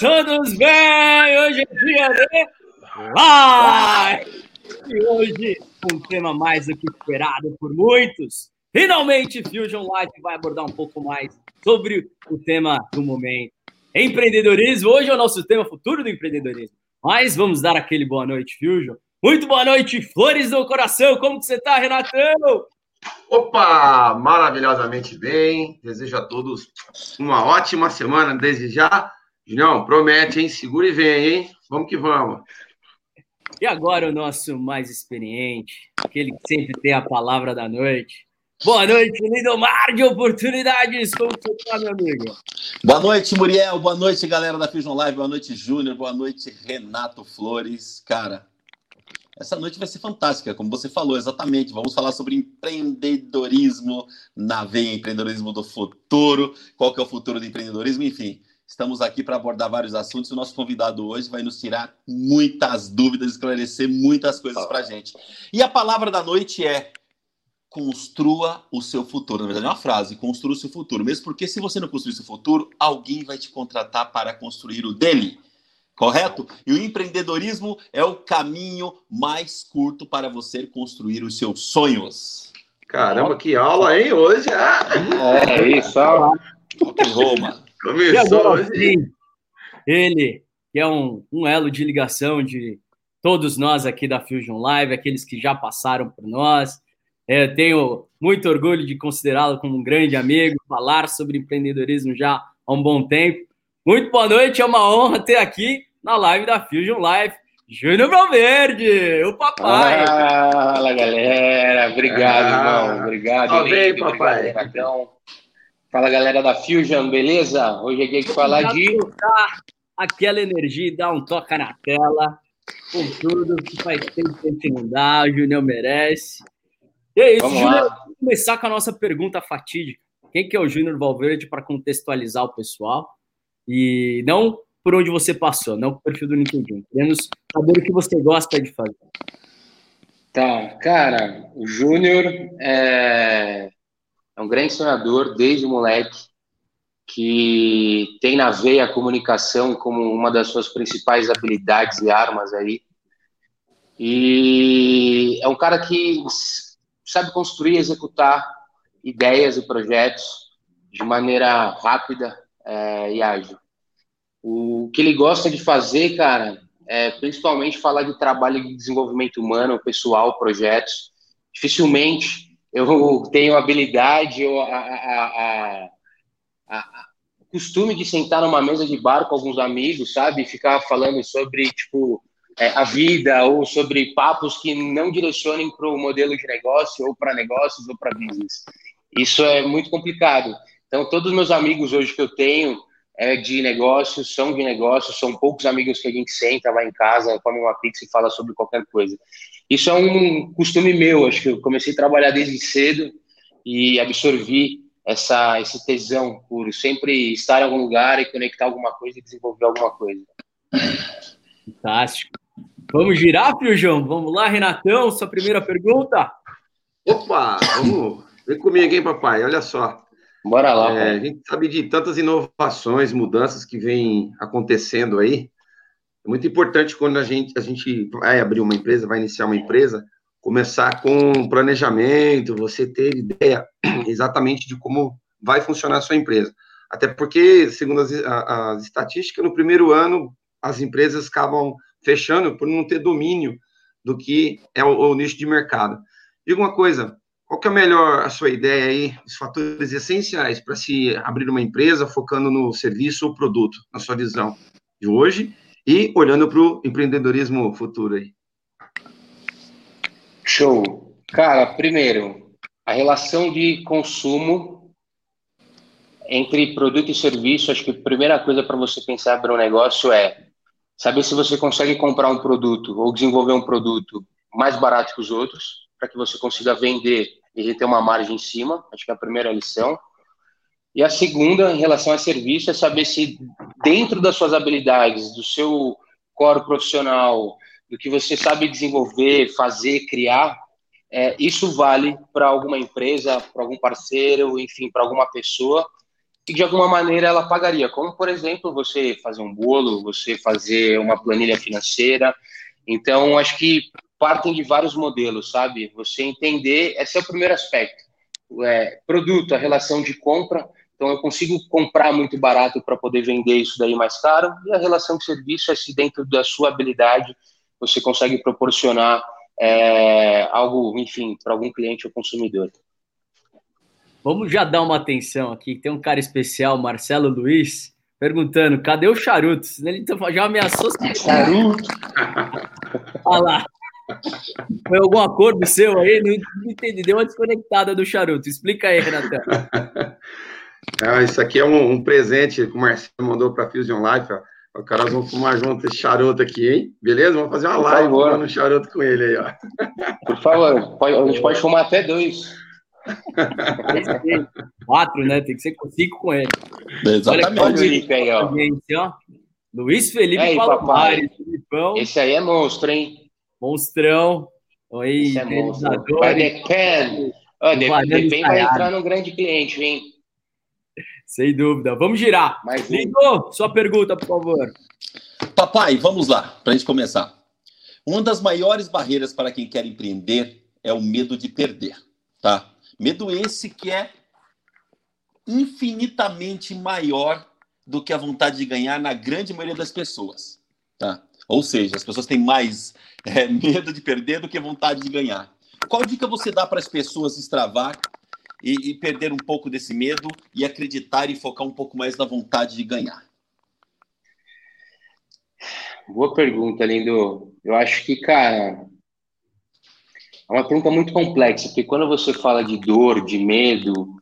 Todos bem? Hoje é dia de live! E hoje, um tema mais do que esperado por muitos. Finalmente, Fusion Live vai abordar um pouco mais sobre o tema do momento. Empreendedorismo, hoje é o nosso tema futuro do empreendedorismo. Mas vamos dar aquele boa noite, Fusion. Muito boa noite, flores do coração. Como que você está, Renatão? Opa, maravilhosamente bem. Desejo a todos uma ótima semana desde já. Não, promete, hein? Segura e vem, hein? Vamos que vamos. E agora o nosso mais experiente, aquele que sempre tem a palavra da noite. Boa noite, Lindomar de oportunidades. Como você está, meu amigo? Boa noite, Muriel. Boa noite, galera da Fusion Live. Boa noite, Júnior. Boa noite, Renato Flores. Cara, essa noite vai ser fantástica, como você falou, exatamente. Vamos falar sobre empreendedorismo na veia, empreendedorismo do futuro, qual que é o futuro do empreendedorismo, enfim. Estamos aqui para abordar vários assuntos. O nosso convidado hoje vai nos tirar muitas dúvidas, esclarecer muitas coisas para a gente. E a palavra da noite é construa o seu futuro. Na verdade, é uma frase: construa o seu futuro. Mesmo porque, se você não construir o seu futuro, alguém vai te contratar para construir o dele correto? E o empreendedorismo é o caminho mais curto para você construir os seus sonhos. Caramba, que aula, hein, hoje? Ah. É, isso, Rock and roll, mano. Começou hoje. Ele, que é um, um elo de ligação de todos nós aqui da Fusion Live, aqueles que já passaram por nós. É, tenho muito orgulho de considerá-lo como um grande amigo, falar sobre empreendedorismo já há um bom tempo. Muito boa noite, é uma honra ter aqui na live da Fusion Live. Júnior Valverde, o papai. Fala, galera. Obrigado, ah, irmão. Obrigado. Tá bem, papai. Obrigado, Fala, galera da Fusion, beleza? Hoje é dia de falar de... Aquela energia e dar um toca na tela, com tudo que faz tempo que a gente não dá, o Júnior merece. E é isso, vamos Júnior, vamos começar com a nossa pergunta fatídica. Quem que é o Júnior Valverde para contextualizar o pessoal? E não por onde você passou, não o perfil do LinkedIn. Queremos saber o que você gosta de fazer. Tá, cara, o Júnior é, é um grande sonhador desde moleque, que tem na veia a comunicação como uma das suas principais habilidades e armas aí. E é um cara que sabe construir e executar ideias e projetos de maneira rápida é, e ágil. O que ele gosta de fazer, cara, é principalmente falar de trabalho de desenvolvimento humano, pessoal, projetos. Dificilmente eu tenho habilidade ou a, a, a, costume de sentar numa mesa de bar com alguns amigos, sabe? Ficar falando sobre, tipo, é, a vida ou sobre papos que não direcionem para o modelo de negócio ou para negócios ou para business. Isso é muito complicado. Então, todos os meus amigos hoje que eu tenho, é de negócios, são de negócios, são poucos amigos que a gente senta, vai em casa, come uma pizza e fala sobre qualquer coisa. Isso é um costume meu, acho que eu comecei a trabalhar desde cedo e absorvi essa, esse tesão por sempre estar em algum lugar e conectar alguma coisa e desenvolver alguma coisa. Fantástico. Vamos girar, João? Vamos lá, Renatão, sua primeira pergunta? Opa, vamos. Vem comigo, hein, papai? Olha só. Bora lá. É, a gente sabe de tantas inovações, mudanças que vêm acontecendo aí. É muito importante quando a gente, a gente vai abrir uma empresa, vai iniciar uma empresa, começar com planejamento, você ter ideia exatamente de como vai funcionar a sua empresa. Até porque, segundo as, as estatísticas, no primeiro ano as empresas acabam fechando por não ter domínio do que é o, o nicho de mercado. Diga uma coisa, qual que é melhor a sua ideia aí, os fatores essenciais para se abrir uma empresa focando no serviço ou produto, na sua visão de hoje e olhando para o empreendedorismo futuro aí? Show. Cara, primeiro, a relação de consumo entre produto e serviço, acho que a primeira coisa para você pensar abrir um negócio é saber se você consegue comprar um produto ou desenvolver um produto mais barato que os outros, para que você consiga vender ele ter uma margem em cima, acho que é a primeira lição. E a segunda, em relação a serviço, é saber se dentro das suas habilidades, do seu core profissional, do que você sabe desenvolver, fazer, criar, é, isso vale para alguma empresa, para algum parceiro, enfim, para alguma pessoa, e de alguma maneira ela pagaria, como por exemplo você fazer um bolo, você fazer uma planilha financeira. Então, acho que partem de vários modelos, sabe? Você entender, esse é o primeiro aspecto. É, produto, a relação de compra. Então, eu consigo comprar muito barato para poder vender isso daí mais caro. E a relação de serviço é se dentro da sua habilidade você consegue proporcionar é, algo, enfim, para algum cliente ou consumidor. Vamos já dar uma atenção aqui. Tem um cara especial, Marcelo Luiz, perguntando: cadê o charuto? Ele já ameaçou. Charuto? Olha lá. Foi algum acordo seu aí? Não entendi. Deu uma desconectada do charuto. Explica aí, Renatão. Ah, isso aqui é um, um, presente que o Marcelo mandou para a Fusion Life. Ó. O cara vão fumar junto esse charuto aqui, hein? Beleza? Vamos fazer uma Por live fumando charuto com ele aí, ó. Por favor, pode, a gente pode fumar até dois. Quatro, né? Tem que ser com cinco com ele. Exatamente. Olha, Felipe aí, ó. Gente, ó. Luiz Felipe aí, Palomares, Filipão. Esse aí é monstro, hein? Monstrão. Oi, Esse é monstro. Vai. Oh, depende vai entrar no grande cliente, hein? Sem dúvida. Vamos girar. Mais Lindo, sua pergunta, por favor. Papai, vamos lá, para a gente começar. Uma das maiores barreiras para quem quer empreender é o medo de perder, tá? Medo esse que é infinitamente maior do que a vontade de ganhar na grande maioria das pessoas, tá? Ou seja, as pessoas têm mais é, medo de perder do que vontade de ganhar. Qual dica você dá para as pessoas extravar e, e perder um pouco desse medo e acreditar e focar um pouco mais na vontade de ganhar? Boa pergunta, Lindo. Eu acho que, cara, é uma pergunta muito complexa, porque quando você fala de dor, de medo,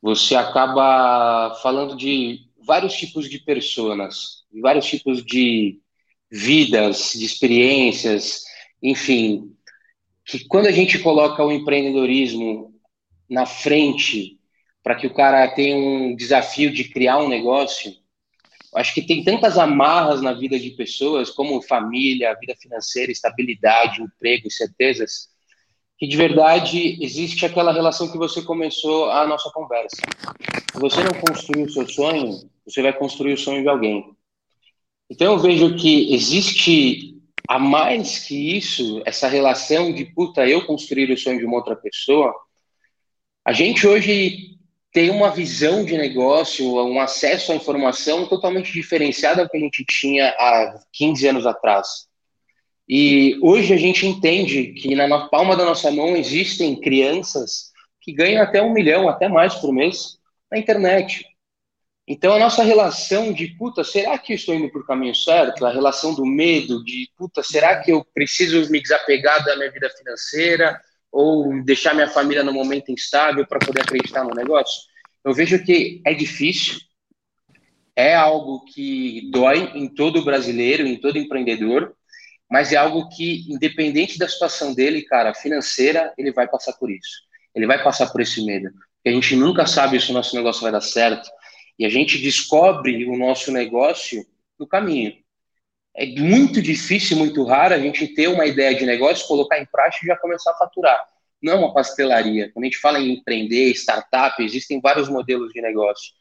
você acaba falando de vários tipos de personas, de vários tipos de vidas, de experiências, enfim, que quando a gente coloca o empreendedorismo na frente para que o cara tenha um desafio de criar um negócio, acho que tem tantas amarras na vida de pessoas, como família, vida financeira, estabilidade, emprego, certezas, que de verdade existe aquela relação que você começou a nossa conversa. Se você não construir o seu sonho, você vai construir o sonho de alguém. Então eu vejo que existe a mais que isso, essa relação de puta, eu construir o sonho de uma outra pessoa, a gente hoje tem uma visão de negócio, um acesso à informação totalmente diferenciada do que a gente tinha há 15 anos atrás. E hoje a gente entende que na palma da nossa mão existem crianças que ganham até um milhão, até mais por mês, na internet. Então a nossa relação de puta, será que eu estou indo por caminho certo? A relação do medo, de puta, será que eu preciso me desapegar da minha vida financeira? Ou deixar minha família no momento instável para poder acreditar no negócio? Eu vejo que é difícil, é algo que dói em todo brasileiro, em todo empreendedor, mas é algo que, independente da situação dele, cara, financeira, ele vai passar por isso. Ele vai passar por esse medo. A gente nunca sabe se o nosso negócio vai dar certo. E a gente descobre o nosso negócio no caminho é muito difícil, muito raro a gente ter uma ideia de negócio, colocar em prática e já começar a faturar. Não é uma pastelaria. Quando a gente fala em empreender, startup, existem vários modelos de negócio.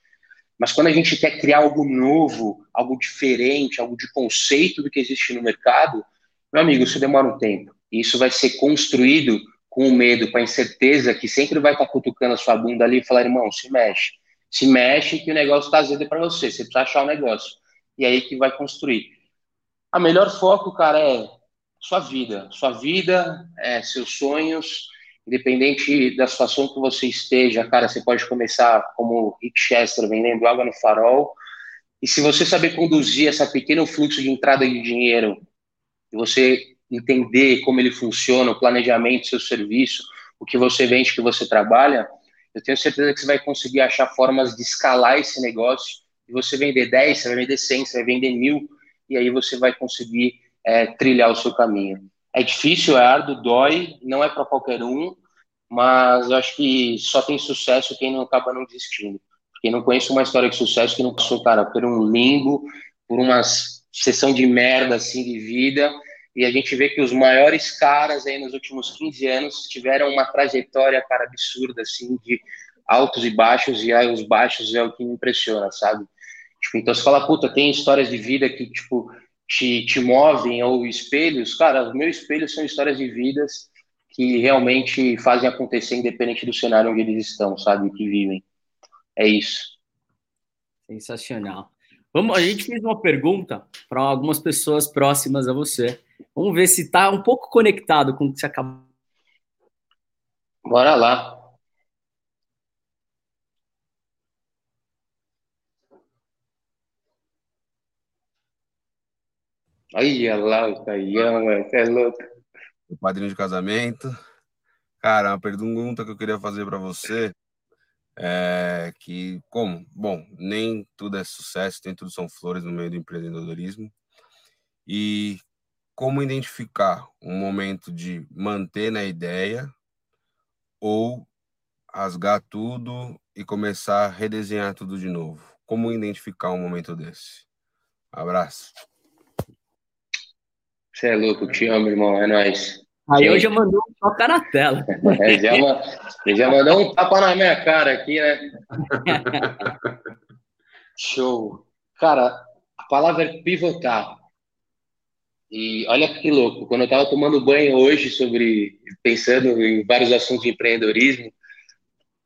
Mas quando a gente quer criar algo novo, algo diferente, algo de conceito do que existe no mercado, meu amigo, isso demora um tempo. E isso vai ser construído com o medo, com a incerteza que sempre vai estar cutucando a sua bunda ali e falar, irmão, se mexe. Se mexe que o negócio está azedo para você. Você precisa achar o negócio. E aí que vai construir. A melhor foco, cara, é sua vida. Sua vida, é, seus sonhos, independente da situação que você esteja, cara, você pode começar como Rick Chester, vendendo água no farol. E se você saber conduzir esse pequeno fluxo de entrada de dinheiro, e você entender como ele funciona, o planejamento, seu serviço, o que você vende, o que você trabalha, eu tenho certeza que você vai conseguir achar formas de escalar esse negócio. E você vender 10, você vai vender 100, você vai vender mil, e aí você vai conseguir é, trilhar o seu caminho. É difícil, é árduo, dói, não é para qualquer um, mas acho que só tem sucesso quem não acaba não desistindo. Porque não conheço uma história de sucesso que não passou, cara, por um limbo, por uma sessão de merda, assim, de vida, e a gente vê que os maiores caras aí nos últimos 15 anos tiveram uma trajetória, cara, absurda, assim, de altos e baixos, e aí os baixos é o que me impressiona, sabe? Tipo, então você fala, puta, tem histórias de vida que, tipo, te, te movem, ou espelhos. Cara, os meus espelhos são histórias de vidas que realmente fazem acontecer independente do cenário onde eles estão, sabe? Que vivem. É isso. Sensacional. Vamos, a gente fez uma pergunta para algumas pessoas próximas a você. Vamos ver se está um pouco conectado com o que você acabou. Bora lá. Aí, lá, o Caião, você é louco. O padrinho de casamento. Cara, uma pergunta que eu queria fazer para você é que, como? Bom, nem tudo é sucesso, nem tudo são flores no meio do empreendedorismo. E como identificar um momento de manter na ideia ou rasgar tudo e começar a redesenhar tudo de novo? Como identificar um momento desse? Abraço. Você é louco, te amo, irmão, é nóis. Aí eu já mandou um toca na tela. É, já, já mandou um tapa na minha cara aqui, né? Show. Cara, a palavra é pivotar. E olha que louco, quando eu estava tomando banho hoje sobre pensando em vários assuntos de empreendedorismo,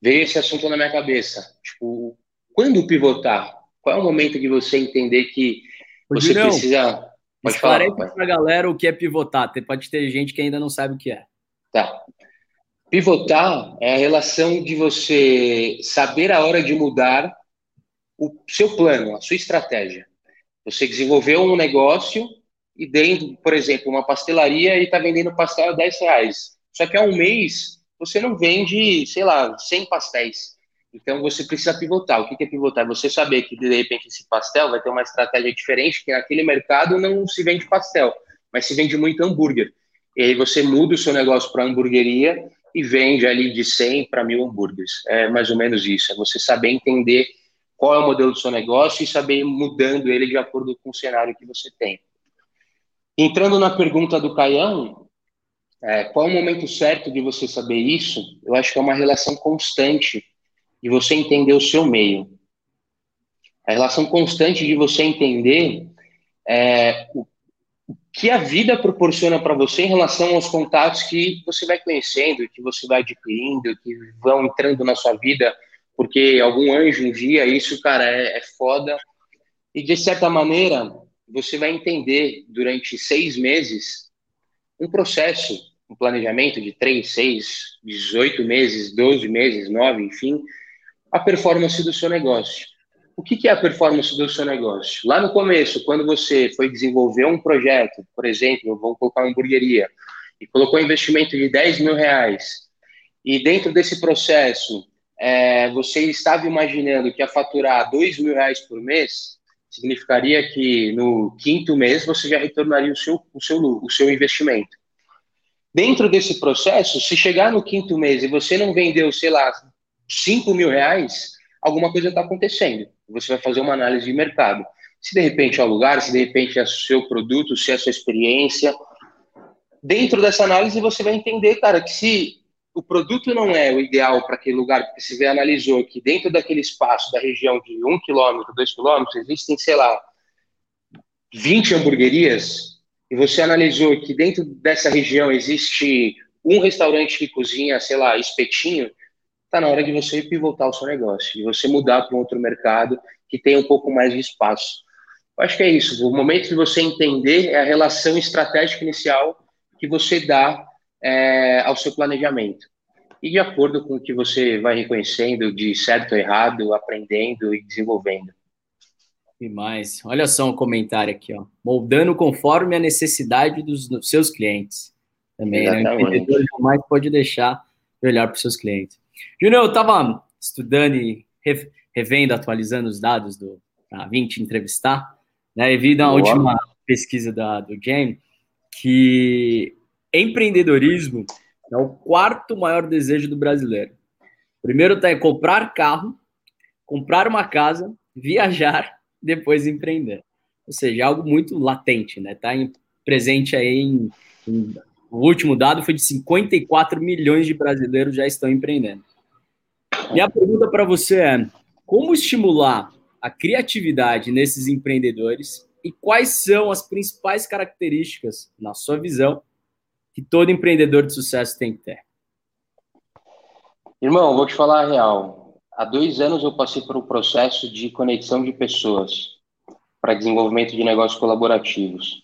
veio esse assunto na minha cabeça. Tipo, quando pivotar? Qual é o momento de você entender que você precisa Pode Esclarece para a galera o que é pivotar. Pode ter gente que ainda não sabe o que é. Tá. Pivotar é a relação de você saber a hora de mudar o seu plano, a sua estratégia. Você desenvolveu um negócio e dentro, por exemplo, uma pastelaria e está vendendo pastel a 10 reais. Só que há um mês você não vende, sei lá, 100 pastéis. Então você precisa pivotar. O que é pivotar? Você saber que de repente esse pastel vai ter uma estratégia diferente, que naquele mercado não se vende pastel, mas se vende muito hambúrguer. E aí você muda o seu negócio para hamburgueria e vende ali de 100 para mil hambúrgueres. É mais ou menos isso. É você saber entender qual é o modelo do seu negócio e saber ir mudando ele de acordo com o cenário que você tem. Entrando na pergunta do Caião, é, qual é o momento certo de você saber isso? Eu acho que é uma relação constante de você entender o seu meio. A relação constante de você entender é, o, o que a vida proporciona para você em relação aos contatos que você vai conhecendo, que você vai adquirindo, que vão entrando na sua vida, porque algum anjo um dia, isso, cara, é, é foda. E de certa maneira, você vai entender durante seis meses um processo, um planejamento de três, seis, dezoito meses, doze meses, nove, enfim, a performance do seu negócio. O que, é a performance do seu negócio? Lá no começo, quando você foi desenvolver um projeto, por exemplo, vamos colocar uma hamburgueria, e colocou um investimento de 10 mil reais, e dentro desse processo é, você estava imaginando que ia faturar 2 mil reais por mês, significaria que no quinto mês você já retornaria o seu, o seu, o seu investimento. Dentro desse processo, se chegar no quinto mês e você não vendeu, sei lá, 5 mil reais, alguma coisa está acontecendo. Você vai fazer uma análise de mercado. Se de repente é o lugar, se de repente é o seu produto, se é a sua experiência. Dentro dessa análise, você vai entender, cara, que se o produto não é o ideal para aquele lugar, porque se você analisou que dentro daquele espaço da região de 1 quilômetro, 2 quilômetros, existem, sei lá, 20 hamburguerias, e você analisou que dentro dessa região existe um restaurante que cozinha, sei lá, espetinho, está na hora de você pivotar o seu negócio, de você mudar para um outro mercado que tem um pouco mais de espaço. Eu acho que é isso. O momento de você entender é a relação estratégica inicial que você dá é, ao seu planejamento. E de acordo com o que você vai reconhecendo de certo ou errado, aprendendo e desenvolvendo. E mais. Olha só um comentário aqui, ó. Moldando conforme a necessidade dos, dos seus clientes. Também, né? O empreendedor jamais pode deixar de olhar para os seus clientes. Júnior, eu estava estudando e revendo, atualizando os dados do para vir te entrevistar, né? E vi na última pesquisa da, do James que empreendedorismo é o quarto maior desejo do brasileiro. Primeiro tá é comprar carro, comprar uma casa, viajar, depois empreender. Ou seja, é algo muito latente, né? Tá em, presente aí em, em o último dado foi de 54 milhões de brasileiros já estão empreendendo. Minha pergunta para você é: como estimular a criatividade nesses empreendedores e quais são as principais características, na sua visão, que todo empreendedor de sucesso tem que ter? Irmão, vou te falar a real. Há dois anos eu passei por um processo de conexão de pessoas para desenvolvimento de negócios colaborativos.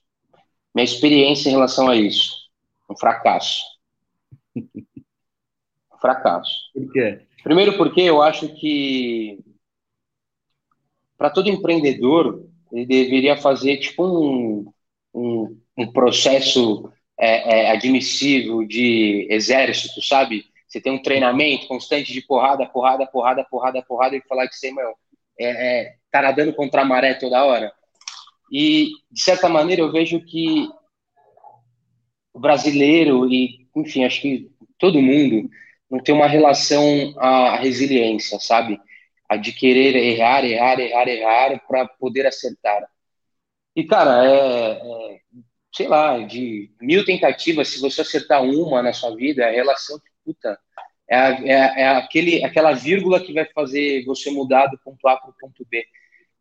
Minha experiência em relação a isso, um fracasso. Um fracasso. Por quê? Primeiro porque eu acho que para todo empreendedor ele deveria fazer tipo um, um, um processo é, é, admissível de exército, sabe? Você tem um treinamento constante de porrada, porrada, porrada, porrada, porrada, e falar que você, meu, é, é, tá nadando contra a maré toda hora. E, de certa maneira, eu vejo que o brasileiro e, enfim, acho que todo mundo não tem uma relação à resiliência, sabe? A de querer errar, errar, errar, errar para poder acertar. E, cara, é, é, sei lá, de mil tentativas, se você acertar uma na sua vida, a relação puta, é, é, é aquele, aquela vírgula que vai fazer você mudar do ponto A para o ponto B.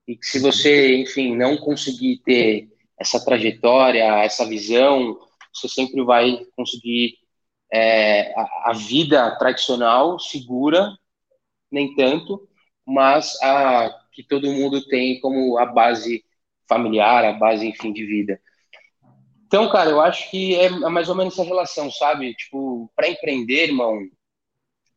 E que se você, enfim, não conseguir ter essa trajetória, essa visão, você sempre vai conseguir é, a, a, vida tradicional, segura, nem tanto, mas a que todo mundo tem como a base familiar, a base, enfim, de vida. Então, cara, eu acho que é mais ou menos essa relação, sabe? Tipo, para empreender, irmão,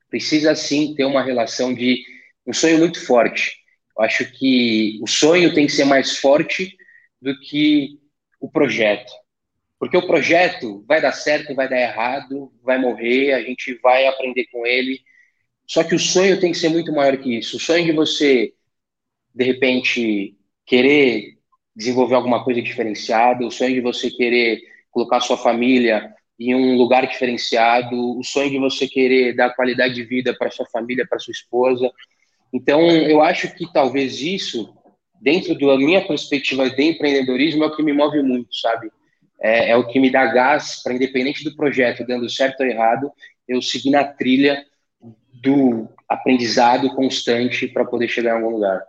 precisa sim ter uma relação de um sonho muito forte. Eu acho que o sonho tem que ser mais forte do que o projeto. Porque o projeto vai dar certo, vai dar errado, vai morrer, a gente vai aprender com ele. Só que o sonho tem que ser muito maior que isso. O sonho de você, de repente, querer desenvolver alguma coisa diferenciada, o sonho de você querer colocar sua família em um lugar diferenciado, o sonho de você querer dar qualidade de vida para sua família, para sua esposa. Então, eu acho que talvez isso, dentro da minha perspectiva de empreendedorismo, é o que me move muito, sabe? É, é o que me dá gás para, independente do projeto, dando certo ou errado, eu seguir na trilha do aprendizado constante para poder chegar em algum lugar.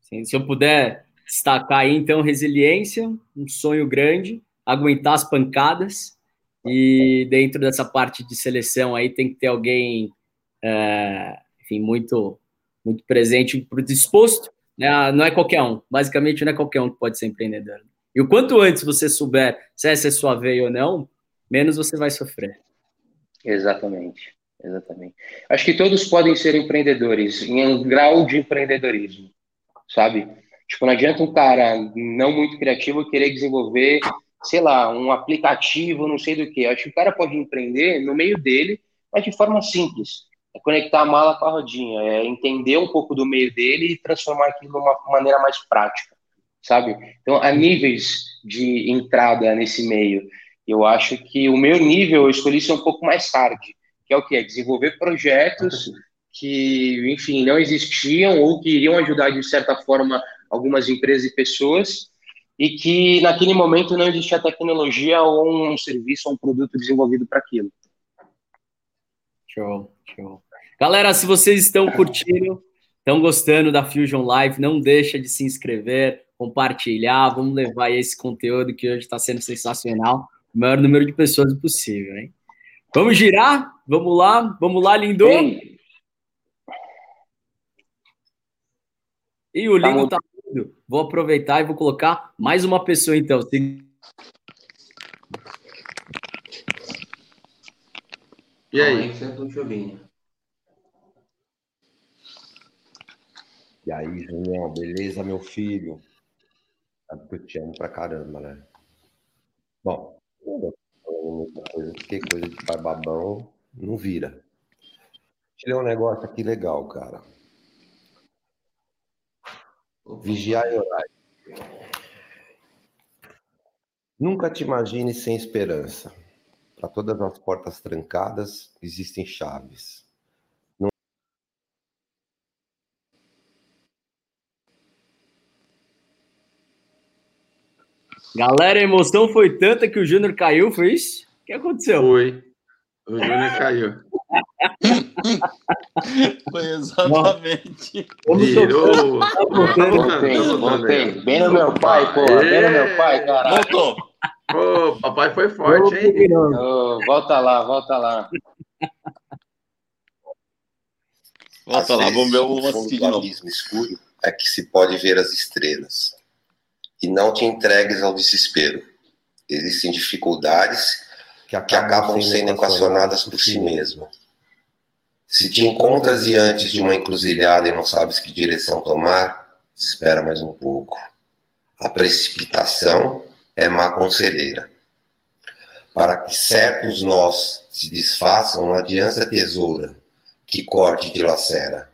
Sim, se eu puder destacar aí, então, resiliência, um sonho grande, aguentar as pancadas, e dentro dessa parte de seleção aí tem que ter alguém, é, enfim, muito, muito presente, disposto, né? não é qualquer um, basicamente não é qualquer um que pode ser empreendedor. E o quanto antes você souber se essa é sua veia ou não, menos você vai sofrer. Exatamente, exatamente. Acho que todos podem ser empreendedores, em um grau de empreendedorismo, sabe? Tipo, não adianta um cara não muito criativo querer desenvolver, sei lá, um aplicativo, não sei do que. Acho que o cara pode empreender no meio dele, mas de forma simples. É conectar a mala com a rodinha, é entender um pouco do meio dele e transformar aquilo de uma maneira mais prática, sabe? Então, há níveis de entrada nesse meio. Eu acho que o meu nível eu escolhi ser um pouco mais hard, que é o que? É desenvolver projetos que, enfim, não existiam ou que iriam ajudar de certa forma algumas empresas e pessoas, e que naquele momento não existia tecnologia ou um serviço ou um produto desenvolvido para aquilo. Show, show. Galera, se vocês estão curtindo, estão gostando da Fusion Live, não deixa de se inscrever, compartilhar, vamos levar esse conteúdo que hoje está sendo sensacional, o maior número de pessoas possível, hein? Vamos girar? Vamos lá, vamos lá, lindo! Sim. E o lindo tá, tá Vou aproveitar e vou colocar mais uma pessoa, então. E aí? E aí, Junião, beleza, meu filho? Que eu te amo pra caramba, né? Bom, porque coisa de pai babão não vira. Tirei um negócio aqui legal, cara. Vigiar e orar. Nunca te imagine sem esperança. Para todas as portas trancadas existem chaves. Não... Galera, a emoção foi tanta que o Júnior caiu, foi isso? O que aconteceu? Foi. O Júnior caiu. Foi exatamente. Virou. Voltei, voltei. Bem no meu pai, pô. Bem no meu pai, cara. Voltou. Ô, papai foi forte, hein? Oh, volta lá, volta lá. Volta lá, vamos ver o assistir de novo. escuro é que se pode ver as estrelas. E não te entregues ao desespero. Existem dificuldades que acabam, que acabam sendo equacionadas por si mesmo. Se te encontras diante de uma encruzilhada e não sabes que direção tomar, espera mais um pouco. A precipitação é má conselheira. Para que certos nós se desfaçam, não adianta tesoura que corte e dilacera.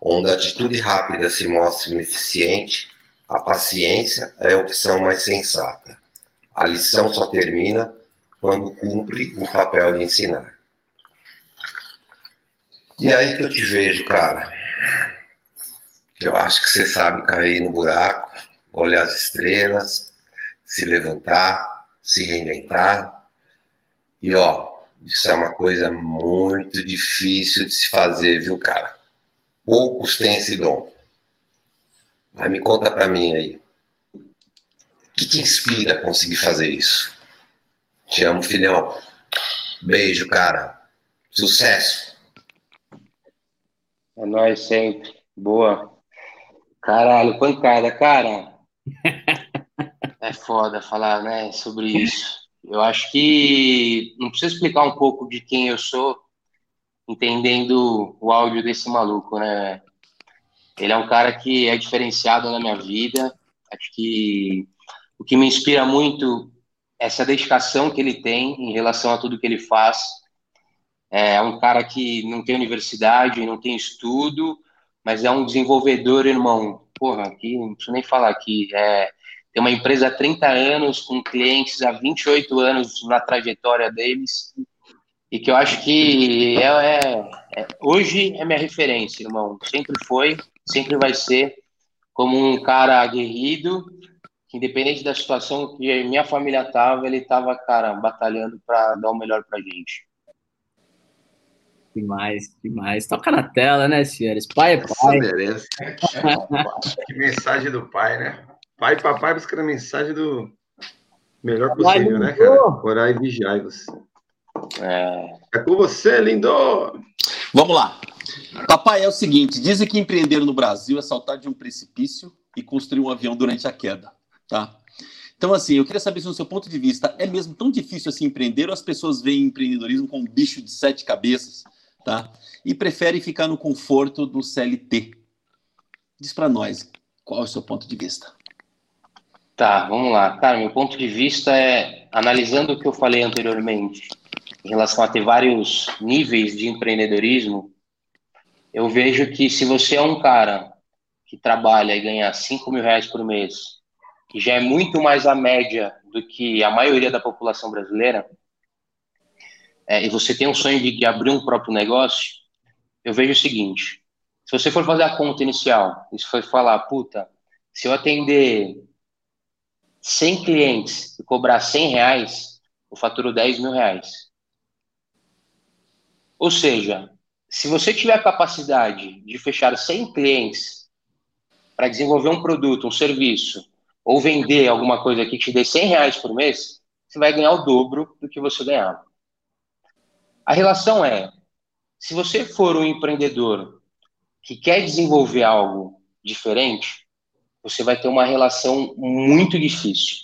Onde a atitude rápida se mostra ineficiente, a paciência é a opção mais sensata. A lição só termina quando cumpre o papel de ensinar. E aí que eu te vejo, cara. Eu acho que você sabe cair no buraco, olhar as estrelas, se levantar, se reinventar. E ó, isso é uma coisa muito difícil de se fazer, viu, cara? Poucos têm esse dom. Mas me conta pra mim aí. O que te inspira a conseguir fazer isso? Te amo, filhão. Beijo, cara. Sucesso. É nóis sempre. Boa. Caralho, pancada, cara. É foda falar, né, sobre isso. Eu acho que não precisa explicar um pouco de quem eu sou, entendendo o áudio desse maluco, né? Ele é um cara que é diferenciado na minha vida. Acho que o que me inspira muito é essa dedicação que ele tem em relação a tudo que ele faz. É um cara que não tem universidade, não tem estudo, mas é um desenvolvedor, irmão. Porra, aqui não preciso nem falar aqui. É, tem uma empresa há 30 anos, com clientes há 28 anos na trajetória deles, e que eu acho que é, é, é, hoje é minha referência, irmão. Sempre foi, sempre vai ser, como um cara aguerrido, que independente da situação que minha família estava, ele estava, cara, batalhando para dar o melhor para gente. Demais, demais. Toca na tela, né, senhores? Pai é pai. que mensagem do pai, né? Pai e papai buscando a mensagem do melhor possível, né, cara? Orar e vigiar você. É... é com você, lindo! Vamos lá. Papai, é o seguinte: dizem que empreender no Brasil é saltar de um precipício e construir um avião durante a queda, tá? Então, assim, eu queria saber se, no seu ponto de vista, é mesmo tão difícil assim empreender ou as pessoas veem empreendedorismo como um bicho de sete cabeças, tá? E preferem ficar no conforto do CLT. Diz para nós, qual é o seu ponto de vista? Tá, vamos lá. Cara, meu ponto de vista é, analisando o que eu falei anteriormente, em relação a ter vários níveis de empreendedorismo, eu vejo que se você é um cara que trabalha e ganha 5 mil reais por mês, que já é muito mais a média do que a maioria da população brasileira, é, e você tem um sonho de, abrir um próprio negócio, eu vejo o seguinte: se você for fazer a conta inicial, e se for falar, puta, se eu atender 100 clientes e cobrar 100 reais, eu faturo 10 mil reais. Ou seja, se você tiver a capacidade de fechar 100 clientes para desenvolver um produto, um serviço, ou vender alguma coisa que te dê 100 reais por mês, você vai ganhar o dobro do que você ganhava. A relação é, se você for um empreendedor que quer desenvolver algo diferente, você vai ter uma relação muito difícil.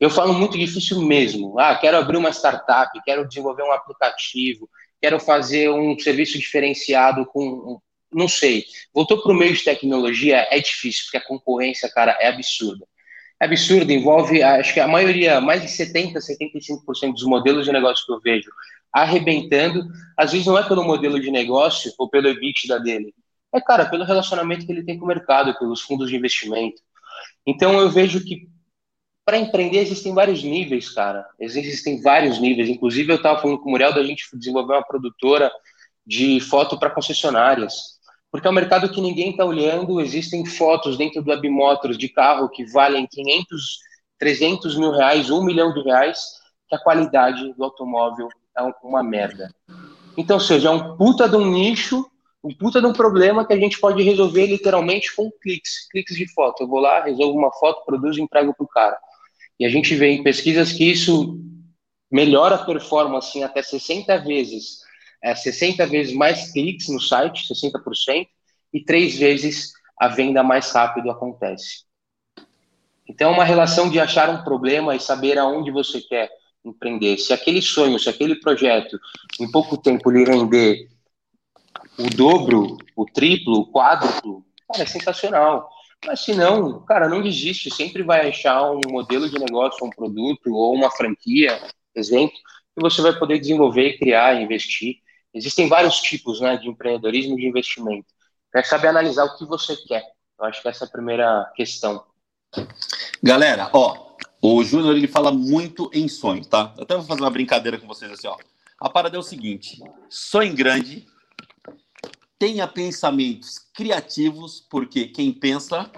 Eu falo muito difícil mesmo. Ah, quero abrir uma startup, quero desenvolver um aplicativo, quero fazer um serviço diferenciado com. Não sei. Voltou para o meio de tecnologia, é difícil, porque a concorrência, cara, é absurda. É absurdo, envolve, acho que a maioria, mais de 70%, 75% dos modelos de negócio que eu vejo arrebentando, às vezes não é pelo modelo de negócio ou pelo EBITDA dele, é, cara, pelo relacionamento que ele tem com o mercado, pelos fundos de investimento. Então, eu vejo que para empreender existem vários níveis, cara. Existem vários níveis. Inclusive, eu estava falando com o Muriel da gente desenvolver uma produtora de foto para concessionárias. Porque é um mercado que ninguém está olhando. Existem fotos dentro do Webmotors de carro que valem 500, 300 mil reais, 1 milhão de reais, que a qualidade do automóvel é uma merda. Então, seja, é um puta de um nicho, um puta de um problema que a gente pode resolver literalmente com cliques, cliques de foto. Eu vou lá, resolvo uma foto, produzo e entrego o cara. E a gente vê em pesquisas que isso melhora a performance em até 60 vezes, é, 60 vezes mais cliques no site, 60%, e três vezes a venda mais rápido acontece. Então, é uma relação de achar um problema e saber aonde você quer empreender. Se aquele sonho, se aquele projeto, em pouco tempo lhe render o dobro, o triplo, o quádruplo, cara, é sensacional. Mas se não, cara, não desiste. Sempre vai achar um modelo de negócio, um produto ou uma franquia, exemplo, que você vai poder desenvolver, criar, investir. Existem vários tipos né, de empreendedorismo e de investimento. É saber analisar o que você quer. Eu acho que essa é a primeira questão. Galera, ó, o Júnior ele fala muito em sonho, tá? Eu até vou fazer uma brincadeira com vocês assim, ó. A parada é o seguinte: sonhe grande, tenha pensamentos criativos, porque quem pensa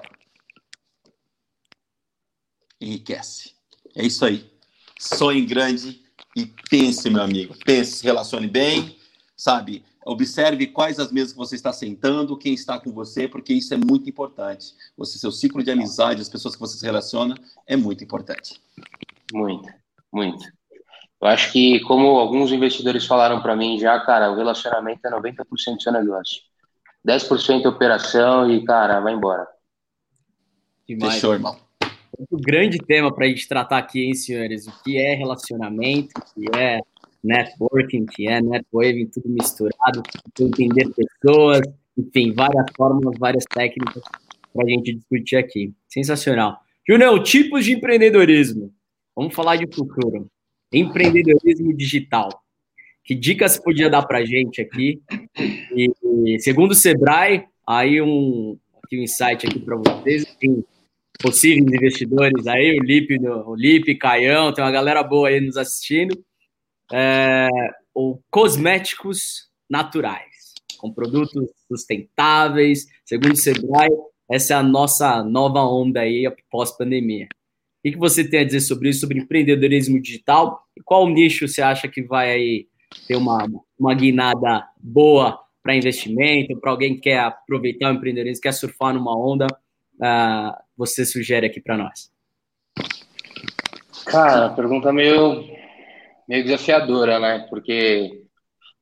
enriquece. É isso aí. Sonhe grande e pense, meu amigo. Pense, se relacione bem, sabe? Observe quais as mesas que você está sentando, quem está com você, porque isso é muito importante. Você, seu ciclo de amizade, as pessoas que você se relaciona, é muito importante. Muito, muito. Eu acho que, como alguns investidores falaram para mim já, cara, o relacionamento é 90% do seu negócio. 10% é operação e, cara, vai embora. Demais. Fechou, irmão. Um grande tema para a gente tratar aqui, hein, senhores? O que é relacionamento, o que é networking, que é networking, tudo misturado, entender pessoas, enfim, várias fórmulas, várias técnicas para a gente discutir aqui. Sensacional. Júnior, tipos de empreendedorismo. Vamos falar de futuro. Empreendedorismo digital. Que dicas podia dar para gente aqui? E, segundo o Sebrae, aí um, aqui um insight aqui para vocês, tem possíveis investidores aí, o Lipe, o Lipe, Caião, tem uma galera boa aí nos assistindo é, ou cosméticos naturais, com produtos sustentáveis. Segundo o Sebrae, essa é a nossa nova onda aí pós-pandemia. O que você tem a dizer sobre isso, sobre empreendedorismo digital? E qual nicho você acha que vai aí ter uma, uma guinada boa para investimento, para alguém que quer aproveitar o empreendedorismo, quer surfar numa onda? Uh, você sugere aqui para nós? Cara, pergunta meio meio desafiadora, né? Porque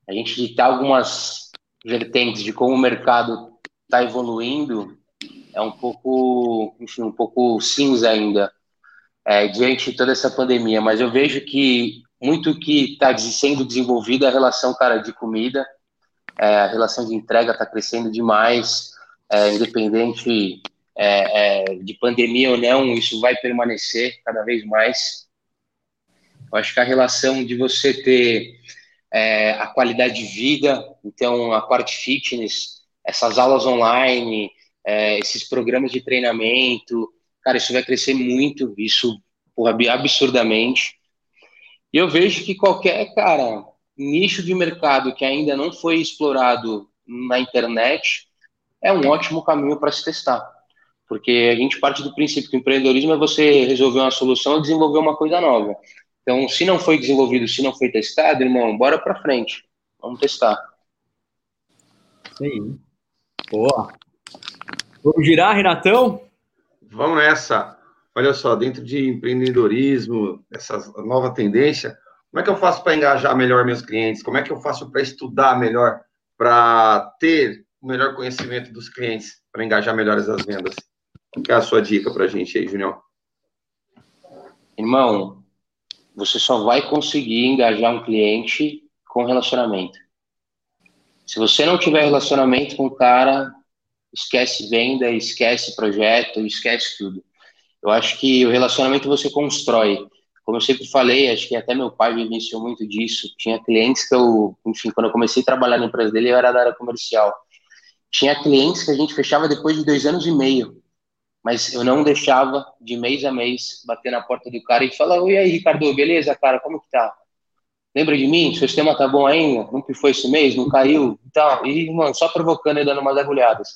a gente ditar algumas vertentes de como o mercado está evoluindo é um pouco, enfim, um pouco cinza ainda é, diante de toda essa pandemia. Mas eu vejo que muito que está sendo desenvolvido é a relação, cara, de comida, é, a relação de entrega está crescendo demais, é, independente é, é, de pandemia ou não, isso vai permanecer cada vez mais. Eu acho que a relação de você ter é, a qualidade de vida, então a parte fitness, essas aulas online, esses programas de treinamento, cara, isso vai crescer muito, isso porra, absurdamente. E eu vejo que qualquer, cara, nicho de mercado que ainda não foi explorado na internet é um ótimo caminho para se testar. Porque a gente parte do princípio que o empreendedorismo é você resolver uma solução e desenvolver uma coisa nova. Então, se não foi desenvolvido, se não foi testado, irmão, bora para frente. Vamos testar. Aí. Boa. Vamos girar, Renatão? Vamos nessa. Olha só, dentro de empreendedorismo, essa nova tendência, como é que eu faço para engajar melhor meus clientes? Como é que eu faço para estudar melhor, para ter o melhor conhecimento dos clientes, para engajar melhor as vendas? Qual é a sua dica para a gente aí, Junião? Irmão, você só vai conseguir engajar um cliente com relacionamento. Se você não tiver relacionamento com o cara, esquece venda, esquece projeto, esquece tudo. Eu acho que o relacionamento você constrói. Como eu sempre falei, acho que até meu pai me iniciou muito disso. Tinha clientes que eu, enfim, quando eu comecei a trabalhar na empresa dele, eu era da área comercial. Tinha clientes que a gente fechava depois de dois anos e meio mas eu não deixava de mês a mês bater na porta do cara e falar: Oi, aí, Ricardo, beleza, cara, como que tá? Lembra de mim? Seu sistema tá bom ainda? Não foi esse mês? Não caiu? E. E, mano, só provocando e dando umas agulhadas.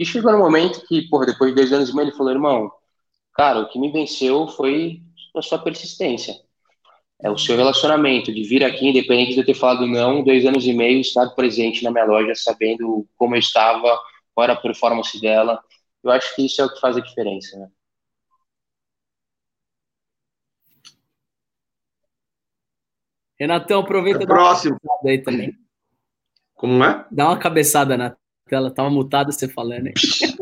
E chegou no momento que, porra, depois de dois anos e meio, ele falou: Irmão, cara, o que me venceu foi a sua persistência. é o seu relacionamento, de vir aqui, independente de eu ter falado não, dois anos e meio, estar presente na minha loja, sabendo como eu estava, qual era a performance dela. Eu acho que isso é o que faz a diferença, né? Renatão, aproveita é próximo. aí também. Como é? Dá uma cabeçada na tela, tava mutada você falando aí.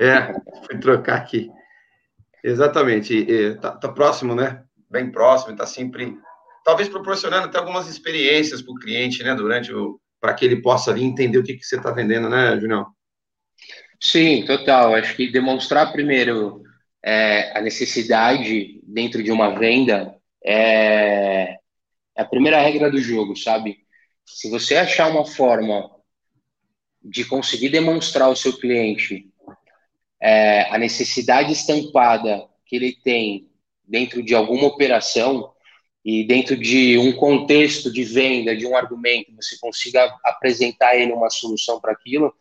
É, fui trocar aqui. Exatamente. Tá, tá próximo, né? Bem próximo, está sempre, talvez proporcionando até algumas experiências para o cliente, né? Durante o. para que ele possa ali entender o que, que você está vendendo, né, Julião? Sim, total. Acho que demonstrar primeiro é, a necessidade dentro de uma venda é, é a primeira regra do jogo, sabe? Se você achar uma forma de conseguir demonstrar ao seu cliente é, a necessidade estampada que ele tem dentro de alguma operação e dentro de um contexto de venda, de um argumento, você consiga apresentar ele uma solução para aquilo,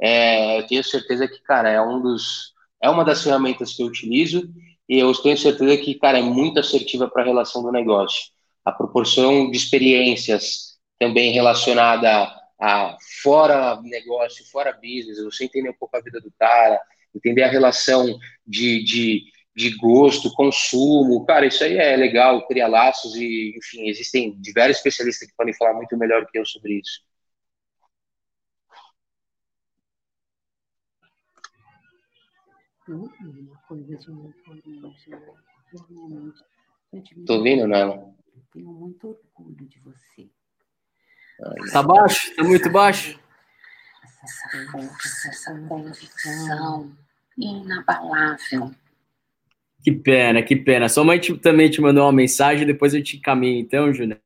é, eu tenho certeza que, cara, é um dos é uma das ferramentas que eu utilizo e eu tenho certeza que, cara, é muito assertiva para a relação do negócio. A proporção de experiências também relacionada a fora negócio, fora business, você entender um pouco a vida do cara, entender a relação de, de, de gosto, consumo, cara, isso aí é legal, criar laços e, enfim, existem diversos especialistas que podem falar muito melhor que eu sobre isso. Tô ouvindo, Nela? Tenho muito orgulho de você. Tá baixo? Tá muito baixo? Essa força, essa convicção inabalável. Que pena, que pena. Sua mãe te, também te mandou uma mensagem, depois eu te encaminho, então, Julião.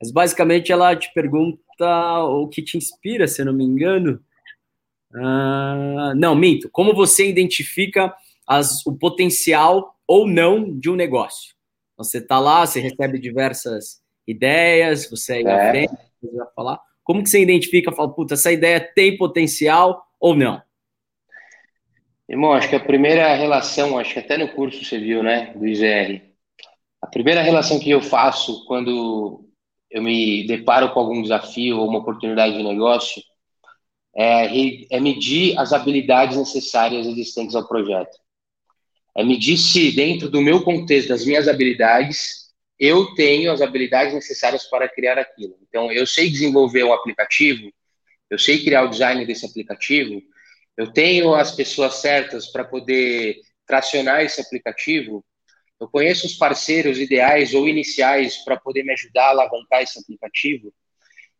Mas basicamente ela te pergunta o que te inspira, se eu não me engano. Uh, não, minto. Como você identifica as, o potencial ou não de um negócio? Você está lá, você recebe diversas ideias, você é. Você vai falar. Como que você identifica, fala, puta, essa ideia tem potencial ou não? Irmão, acho que a primeira relação, acho que até no curso você viu, né, do IZR, a primeira relação que eu faço quando eu me deparo com algum desafio ou uma oportunidade de negócio é, é medir as habilidades necessárias existentes ao projeto. É medir se, dentro do meu contexto, das minhas habilidades, eu tenho as habilidades necessárias para criar aquilo. Então, eu sei desenvolver um aplicativo, eu sei criar o design desse aplicativo, eu tenho as pessoas certas para poder tracionar esse aplicativo, eu conheço os parceiros ideais ou iniciais para poder me ajudar a alavancar esse aplicativo.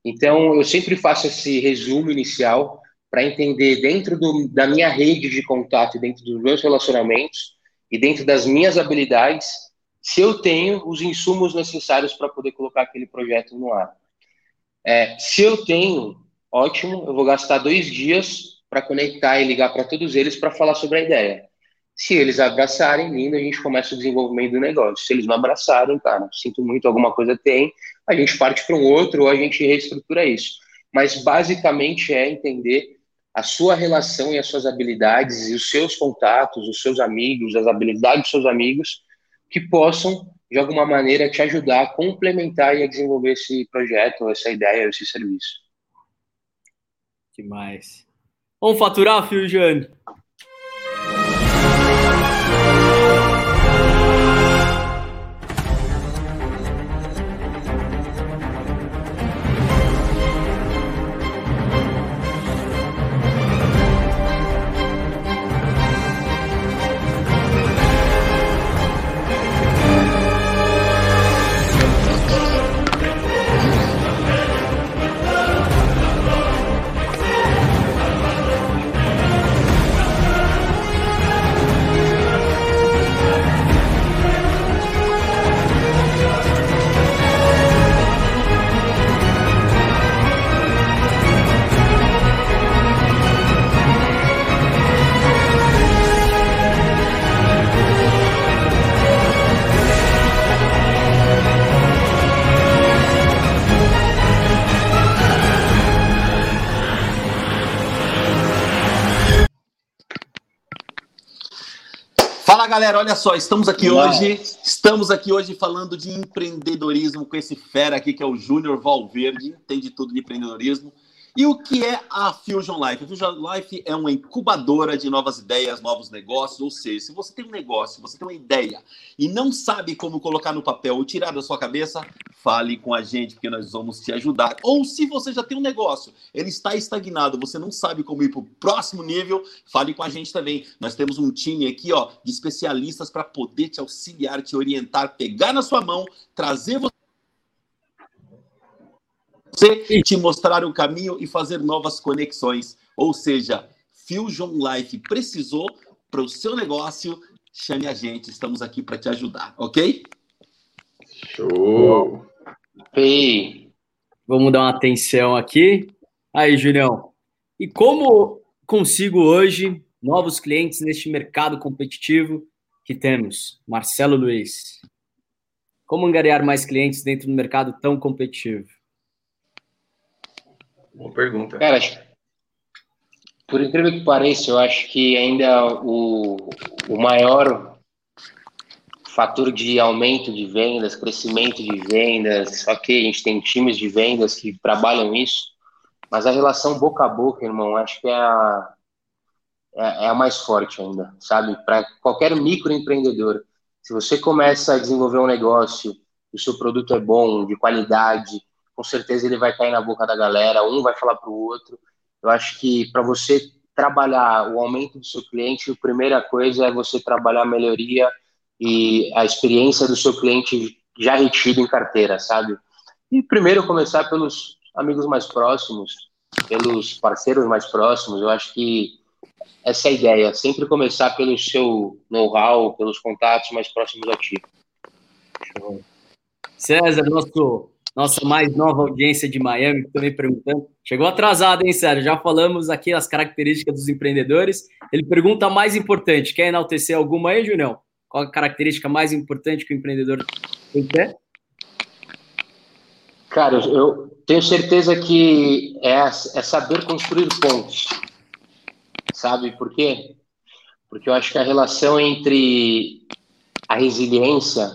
Então, eu sempre faço esse resumo inicial para entender dentro do, da minha rede de contato, dentro dos meus relacionamentos e dentro das minhas habilidades, se eu tenho os insumos necessários para poder colocar aquele projeto no ar. É, se eu tenho, ótimo, eu vou gastar dois dias para conectar e ligar para todos eles para falar sobre a ideia. Se eles abraçarem, lindo, a gente começa o desenvolvimento do negócio. Se eles não abraçarem, cara, sinto muito, alguma coisa tem, a gente parte para um outro ou a gente reestrutura isso. Mas basicamente é entender a sua relação e as suas habilidades e os seus contatos, os seus amigos, as habilidades dos seus amigos que possam de alguma maneira te ajudar a complementar e a desenvolver esse projeto, essa ideia, esse serviço. Demais. Vamos faturar, Fio Jane? Galera, olha só, estamos aqui hoje, estamos aqui hoje falando de empreendedorismo com esse fera aqui que é o Júnior Valverde, entende tudo de empreendedorismo. E o que é a Fusion Life? A Fusion Life é uma incubadora de novas ideias, novos negócios. Ou seja, se você tem um negócio, você tem uma ideia e não sabe como colocar no papel ou tirar da sua cabeça, fale com a gente, porque nós vamos te ajudar. Ou se você já tem um negócio, ele está estagnado, você não sabe como ir para o próximo nível, fale com a gente também. Nós temos um time aqui ó, de especialistas para poder te auxiliar, te orientar, pegar na sua mão, trazer você você te mostrar o caminho e fazer novas conexões. Ou seja, Fusion Life precisou para o seu negócio, chame a gente, estamos aqui para te ajudar, ok? Show! Ei. Vamos dar uma atenção aqui. Aí, Julião. E como consigo hoje novos clientes neste mercado competitivo que temos? Marcelo Luiz. Como angariar mais clientes dentro do mercado tão competitivo? Boa pergunta. Cara, por incrível que pareça, eu acho que ainda o, o maior fator de aumento de vendas, crescimento de vendas, ok, a gente tem times de vendas que trabalham isso, mas a relação boca a boca, irmão, acho que é a, é, é a mais forte ainda, sabe? Para qualquer microempreendedor, se você começa a desenvolver um negócio, o seu produto é bom, de qualidade, com certeza ele vai cair na boca da galera, um vai falar para o outro. Eu acho que para você trabalhar o aumento do seu cliente, a primeira coisa é você trabalhar a melhoria e a experiência do seu cliente já retido em carteira, sabe? E primeiro começar pelos amigos mais próximos, pelos parceiros mais próximos. Eu acho que essa é a ideia, sempre começar pelo seu know-how, pelos contatos mais próximos a ti. César, nosso nossa mais nova audiência de Miami, que também perguntando. Chegou atrasado, hein, Sérgio? Já falamos aqui as características dos empreendedores. Ele pergunta a mais importante: quer enaltecer alguma aí, Julião? Qual a característica mais importante que o empreendedor tem que ter? Cara, eu tenho certeza que é, é saber construir pontos. Sabe por quê? Porque eu acho que a relação entre a resiliência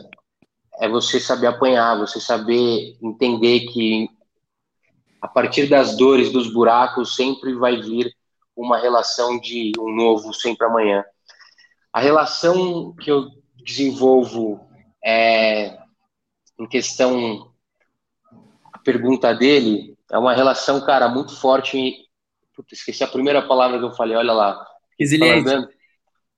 é você saber apanhar, você saber entender que a partir das dores, dos buracos, sempre vai vir uma relação de um novo sempre amanhã. A relação que eu desenvolvo é, em questão a pergunta dele é uma relação, cara, muito forte. Puta, esqueci a primeira palavra que eu falei, olha lá. Resiliência.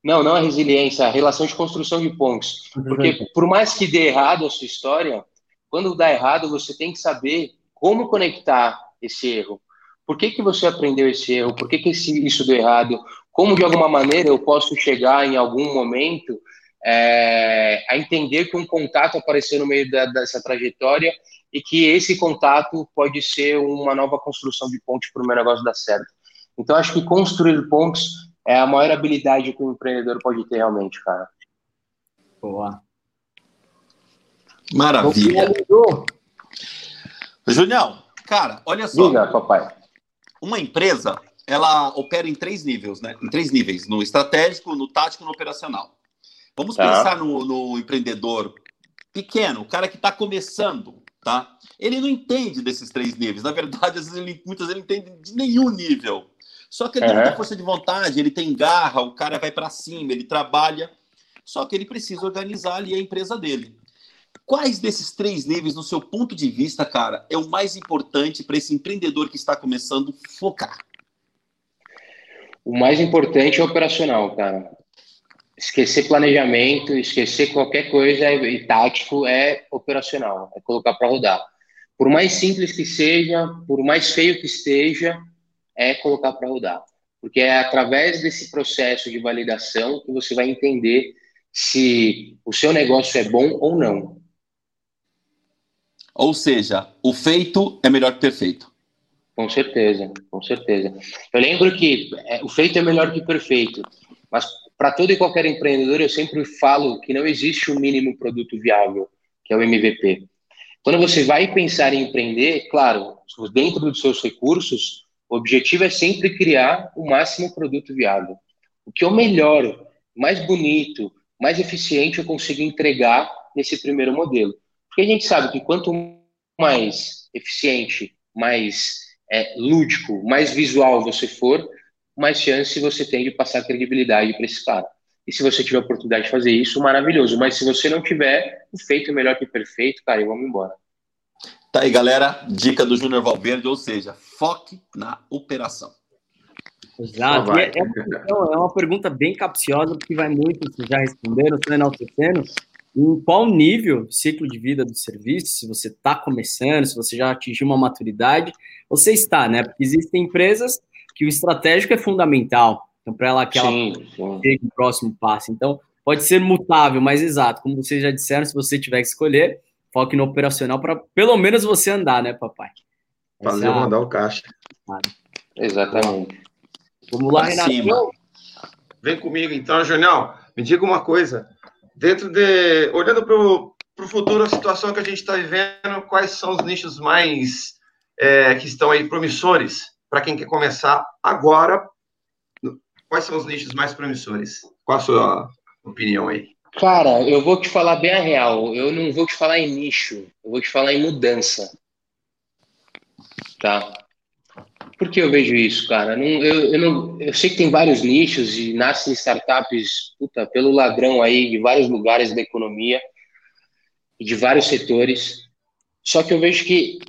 Não, não a resiliência, a relação de construção de pontes. Porque por mais que dê errado a sua história, quando dá errado, você tem que saber como conectar esse erro. Por que, que você aprendeu esse erro? Por que, que esse, isso deu errado? Como, de alguma maneira, eu posso chegar em algum momento é, a entender que um contato apareceu no meio da, dessa trajetória e que esse contato pode ser uma nova construção de ponte para o meu negócio dar certo. Então, acho que construir pontes é a maior habilidade que um empreendedor pode ter realmente, cara. Boa. Maravilha. Junião, cara, olha só. Diga, papai. Uma empresa, ela opera em três níveis, né? Em três níveis: no estratégico, no tático e no operacional. Vamos tá. pensar no, no empreendedor pequeno, o cara que está começando, tá? Ele não entende desses três níveis. Na verdade, às vezes ele, muitas vezes ele não entende de nenhum nível. Só que ele tem força de vontade, ele tem garra, o cara vai para cima, ele trabalha. Só que ele precisa organizar ali a empresa dele. Quais desses três níveis, no seu ponto de vista, cara, é o mais importante para esse empreendedor que está começando focar? O mais importante é o operacional, cara. Esquecer planejamento, esquecer qualquer coisa e tático é operacional, é colocar para rodar. Por mais simples que seja, por mais feio que esteja, é colocar para rodar. Porque é através desse processo de validação que você vai entender se o seu negócio é bom ou não. Ou seja, o feito é melhor que o perfeito. Com certeza, com certeza. Eu lembro que é, o feito é melhor que o perfeito, mas para todo e qualquer empreendedor eu sempre falo que não existe o um mínimo produto viável, que é o MVP. Quando você vai pensar em empreender, claro, dentro dos seus recursos, o objetivo é sempre criar o máximo produto viável. O que é o melhor, mais bonito, mais eficiente eu consigo entregar nesse primeiro modelo. Porque a gente sabe que quanto mais eficiente, mais é, lúdico, mais visual você for, mais chance você tem de passar credibilidade para esse cara. E se você tiver a oportunidade de fazer isso, maravilhoso. Mas se você não tiver, feito é melhor que perfeito, cara, vamos embora. Tá aí, galera. Dica do Júnior Valverde, ou seja, foque na operação. Exato. É, é, uma, é, uma, pergunta bem capciosa, porque vai muito, vocês já responderam, estão enaltecendo, em qual nível ciclo de vida do serviço, se você está começando, se você já atingiu uma maturidade, você está, né? Porque existem empresas que o estratégico é fundamental, então para ela que ela chegue o próximo passo. Então, pode ser mutável, mas exato, como vocês já disseram, se você tiver que escolher, foque no operacional para pelo menos você andar, né, papai? Fazer Essa... mandar o caixa. Exatamente. Vamos lá, Renato. Vem comigo então, Jornal. Me diga uma coisa. Dentro de. Olhando para o futuro, a situação que a gente está vivendo, quais são os nichos mais é, que estão aí promissores para quem quer começar agora? Quais são os nichos mais promissores? Qual a sua opinião aí? Cara, eu vou te falar bem a real. Eu não vou te falar em nicho, eu vou te falar em mudança. Tá? Por que eu vejo isso, cara? Não, eu, eu, não, eu sei que tem vários nichos e nascem startups puta, pelo ladrão aí de vários lugares da economia e de vários setores. Só que eu vejo que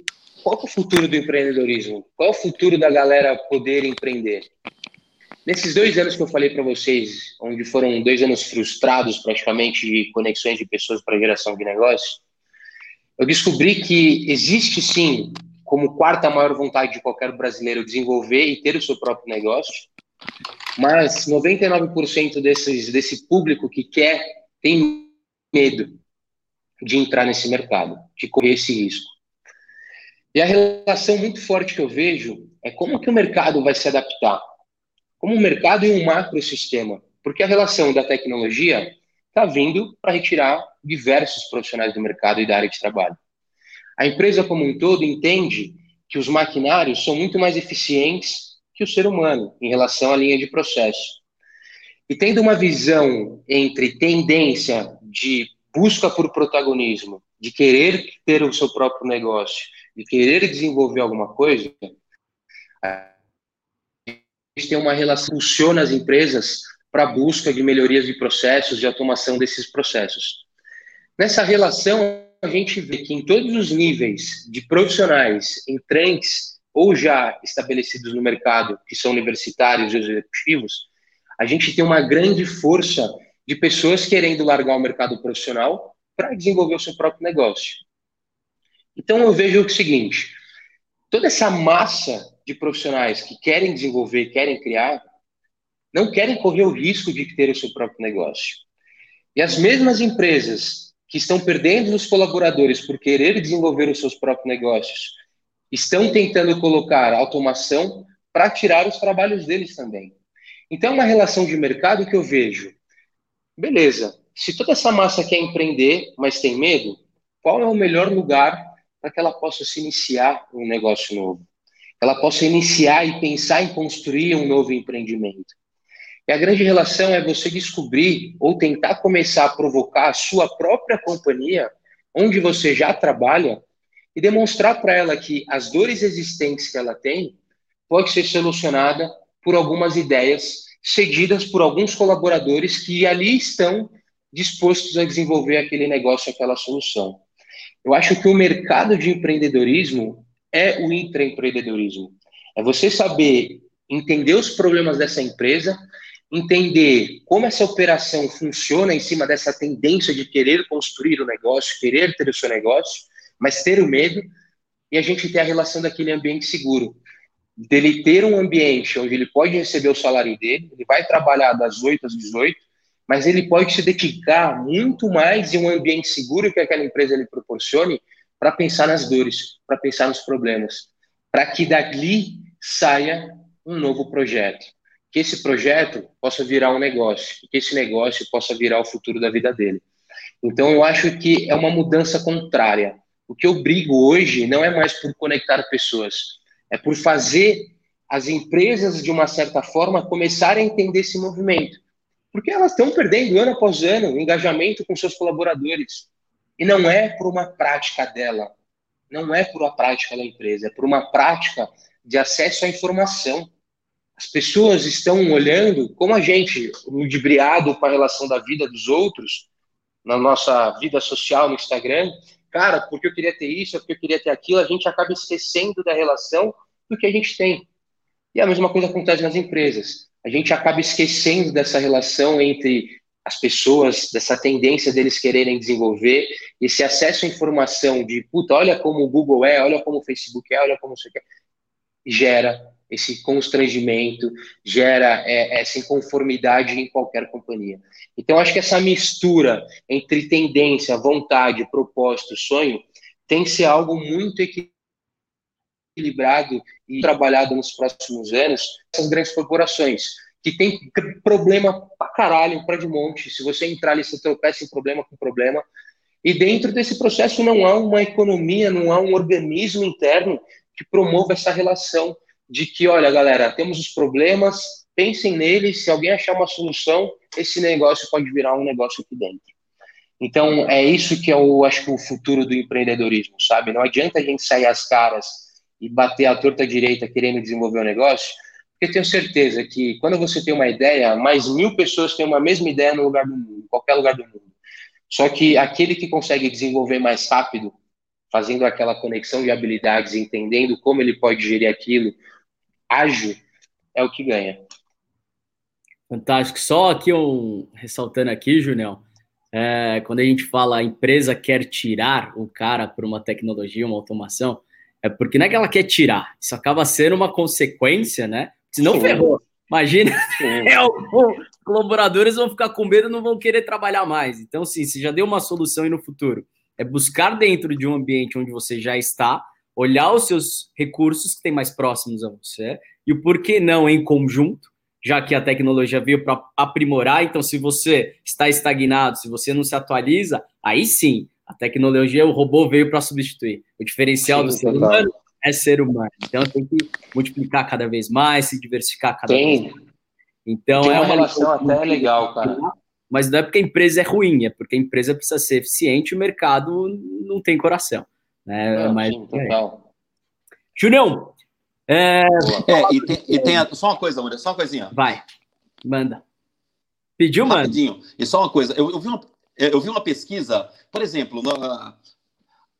qual é o futuro do empreendedorismo? Qual é o futuro da galera poder empreender? Nesses dois anos que eu falei para vocês, onde foram dois anos frustrados praticamente de conexões de pessoas para geração de negócios, eu descobri que existe sim como quarta maior vontade de qualquer brasileiro desenvolver e ter o seu próprio negócio. Mas 99% desses, desse público que quer tem medo de entrar nesse mercado, de correr esse risco. E a relação muito forte que eu vejo é como que o mercado vai se adaptar. Como o mercado e um macrosistema. Porque a relação da tecnologia está vindo para retirar diversos profissionais do mercado e da área de trabalho. A empresa como um todo entende que os maquinários são muito mais eficientes que o ser humano em relação à linha de processo. E tendo uma visão entre tendência de busca por protagonismo, de querer ter o seu próprio negócio, de querer desenvolver alguma coisa, gente tem uma relação funciona as empresas para a busca de melhorias de processos, de automação desses processos. Nessa relação, a gente vê que em todos os níveis de profissionais entrantes ou já estabelecidos no mercado, que são universitários e executivos, a gente tem uma grande força de pessoas querendo largar o mercado profissional para desenvolver o seu próprio negócio. Então eu vejo o seguinte: toda essa massa de profissionais que querem desenvolver, querem criar, não querem correr o risco de ter o seu próprio negócio. E as mesmas empresas que estão perdendo os colaboradores por querer desenvolver os seus próprios negócios, estão tentando colocar automação para tirar os trabalhos deles também. Então, é uma relação de mercado que eu vejo. Beleza, se toda essa massa quer empreender, mas tem medo, qual é o melhor lugar para que ela possa se iniciar um negócio novo? Ela possa iniciar e pensar em construir um novo empreendimento. E a grande relação é você descobrir ou tentar começar a provocar a sua própria companhia, onde você já trabalha, e demonstrar para ela que as dores existentes que ela tem pode ser solucionada por algumas ideias cedidas por alguns colaboradores que ali estão dispostos a desenvolver aquele negócio, aquela solução. Eu acho que o mercado de empreendedorismo é o intraempreendedorismo. É você saber entender os problemas dessa empresa entender como essa operação funciona em cima dessa tendência de querer construir o negócio, querer ter o seu negócio, mas ter o medo, e a gente ter a relação daquele ambiente seguro. Dele ter um ambiente onde ele pode receber o salário dele, ele vai trabalhar das 8 às 18, mas ele pode se dedicar muito mais em um ambiente seguro que aquela empresa lhe proporcione para pensar nas dores, para pensar nos problemas, para que dali saia um novo projeto que esse projeto possa virar um negócio, que esse negócio possa virar o futuro da vida dele. Então, eu acho que é uma mudança contrária. O que eu brigo hoje não é mais por conectar pessoas, é por fazer as empresas, de uma certa forma, começarem a entender esse movimento. Porque elas estão perdendo ano após ano engajamento com seus colaboradores. E não é por uma prática dela, não é por uma prática da empresa, é por uma prática de acesso à informação. As pessoas estão olhando como a gente, ludibriado com a relação da vida dos outros, na nossa vida social no Instagram, cara, porque eu queria ter isso, porque eu queria ter aquilo, a gente acaba esquecendo da relação do que a gente tem. E a mesma coisa acontece nas empresas. A gente acaba esquecendo dessa relação entre as pessoas, dessa tendência deles quererem desenvolver, esse acesso à informação de, puta, olha como o Google é, olha como o Facebook é, olha como aqui é, gera esse constrangimento, gera é, essa inconformidade em qualquer companhia. Então, acho que essa mistura entre tendência, vontade, propósito, sonho, tem que ser algo muito equilibrado e trabalhado nos próximos anos, essas grandes corporações, que tem problema pra caralho, pra de monte. Se você entrar ali, você tropeça em problema com problema. E dentro desse processo não há uma economia, não há um organismo interno que promova essa relação de que, olha, galera, temos os problemas, pensem neles, se alguém achar uma solução, esse negócio pode virar um negócio aqui dentro. Então, é isso que eu acho que é o futuro do empreendedorismo, sabe? Não adianta a gente sair as caras e bater a torta direita querendo desenvolver o um negócio, porque tenho certeza que quando você tem uma ideia, mais mil pessoas têm uma mesma ideia no lugar do mundo, em qualquer lugar do mundo. Só que aquele que consegue desenvolver mais rápido, fazendo aquela conexão de habilidades, entendendo como ele pode gerir aquilo, ágil, é o que ganha. Fantástico. Só aqui um ressaltando aqui, Junião, é, quando a gente fala a empresa quer tirar o cara por uma tecnologia, uma automação, é porque não é que ela quer tirar, isso acaba sendo uma consequência, né? Se não ferrou. Imagina, é, os colaboradores vão ficar com medo, não vão querer trabalhar mais. Então, sim, se já deu uma solução aí no futuro, é buscar dentro de um ambiente onde você já está, olhar os seus recursos que tem mais próximos a você e o porquê não em conjunto, já que a tecnologia veio para aprimorar. Então, se você está estagnado, se você não se atualiza, aí sim, a tecnologia, o robô veio para substituir. O diferencial sim, do ser humano é ser humano. Então tem que multiplicar cada vez mais, se diversificar cada tem, vez mais. Então tem é uma, relação até legal, cara. Mas não é porque a empresa é ruim, é porque a empresa precisa ser eficiente e o mercado não tem coração. Né? Não, Mas, sim, total. Julião, é, é e, tem, e tem a, só uma coisa, André, só uma coisinha. Vai, manda. Pediu, mano? Rapidinho. E só uma coisa, eu, eu, vi uma, eu vi uma pesquisa, por exemplo, na,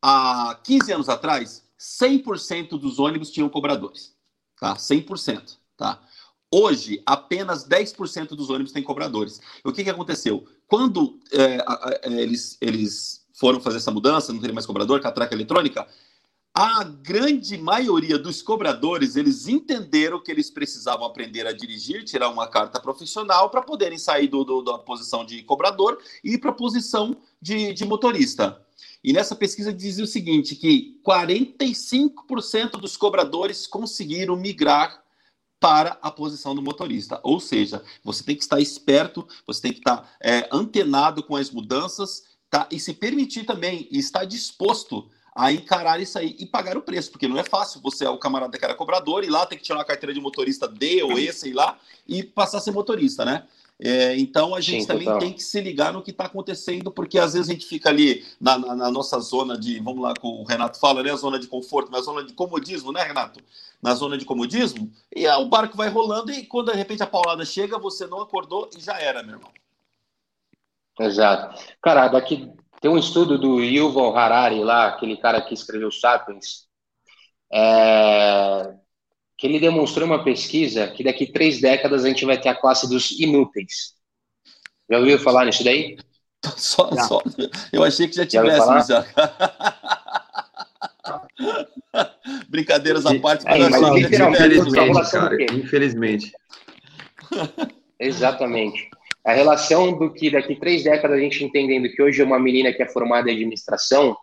há 15 anos atrás, 100% dos ônibus tinham cobradores. Tá? 100%. Tá? Hoje, apenas 10% dos ônibus têm cobradores. O que, que aconteceu? Quando é, é, eles, eles foram fazer essa mudança, não tem mais cobrador, catraca eletrônica, a grande maioria dos cobradores, eles entenderam que eles precisavam aprender a dirigir, tirar uma carta profissional para poderem sair do, do, da posição de cobrador e ir para a posição de, de motorista. E nessa pesquisa dizia o seguinte, que 45% dos cobradores conseguiram migrar para a posição do motorista. Ou seja, você tem que estar esperto, você tem que estar é, antenado com as mudanças tá? e se permitir também e estar disposto a encarar isso aí e pagar o preço, porque não é fácil você é o camarada que era cobrador e lá tem que tirar uma carteira de motorista D ou E, sei lá, e passar a ser motorista, né? É, então a gente Sim, também total. tem que se ligar no que está acontecendo, porque às vezes a gente fica ali na, na, na, nossa zona de, vamos lá, com o Renato fala, né? A zona de conforto, mas a zona de comodismo, né, Renato? Na zona de comodismo, e o barco vai rolando, e quando de repente a paulada chega, você não acordou e já era, meu irmão. Exato. Cara, daqui tem um estudo do Yuval Harari lá, aquele cara que escreveu Sapiens, é, que ele demonstrou uma pesquisa que daqui três décadas a gente vai ter a classe dos inúteis. Já ouviu falar nisso daí? Só, só. Eu achei que já tivesse já. Brincadeiras à parte, é, mas infelizmente, cara, infelizmente. Exatamente. A relação do que daqui três décadas a gente entendendo que hoje é uma menina que é formada em administração,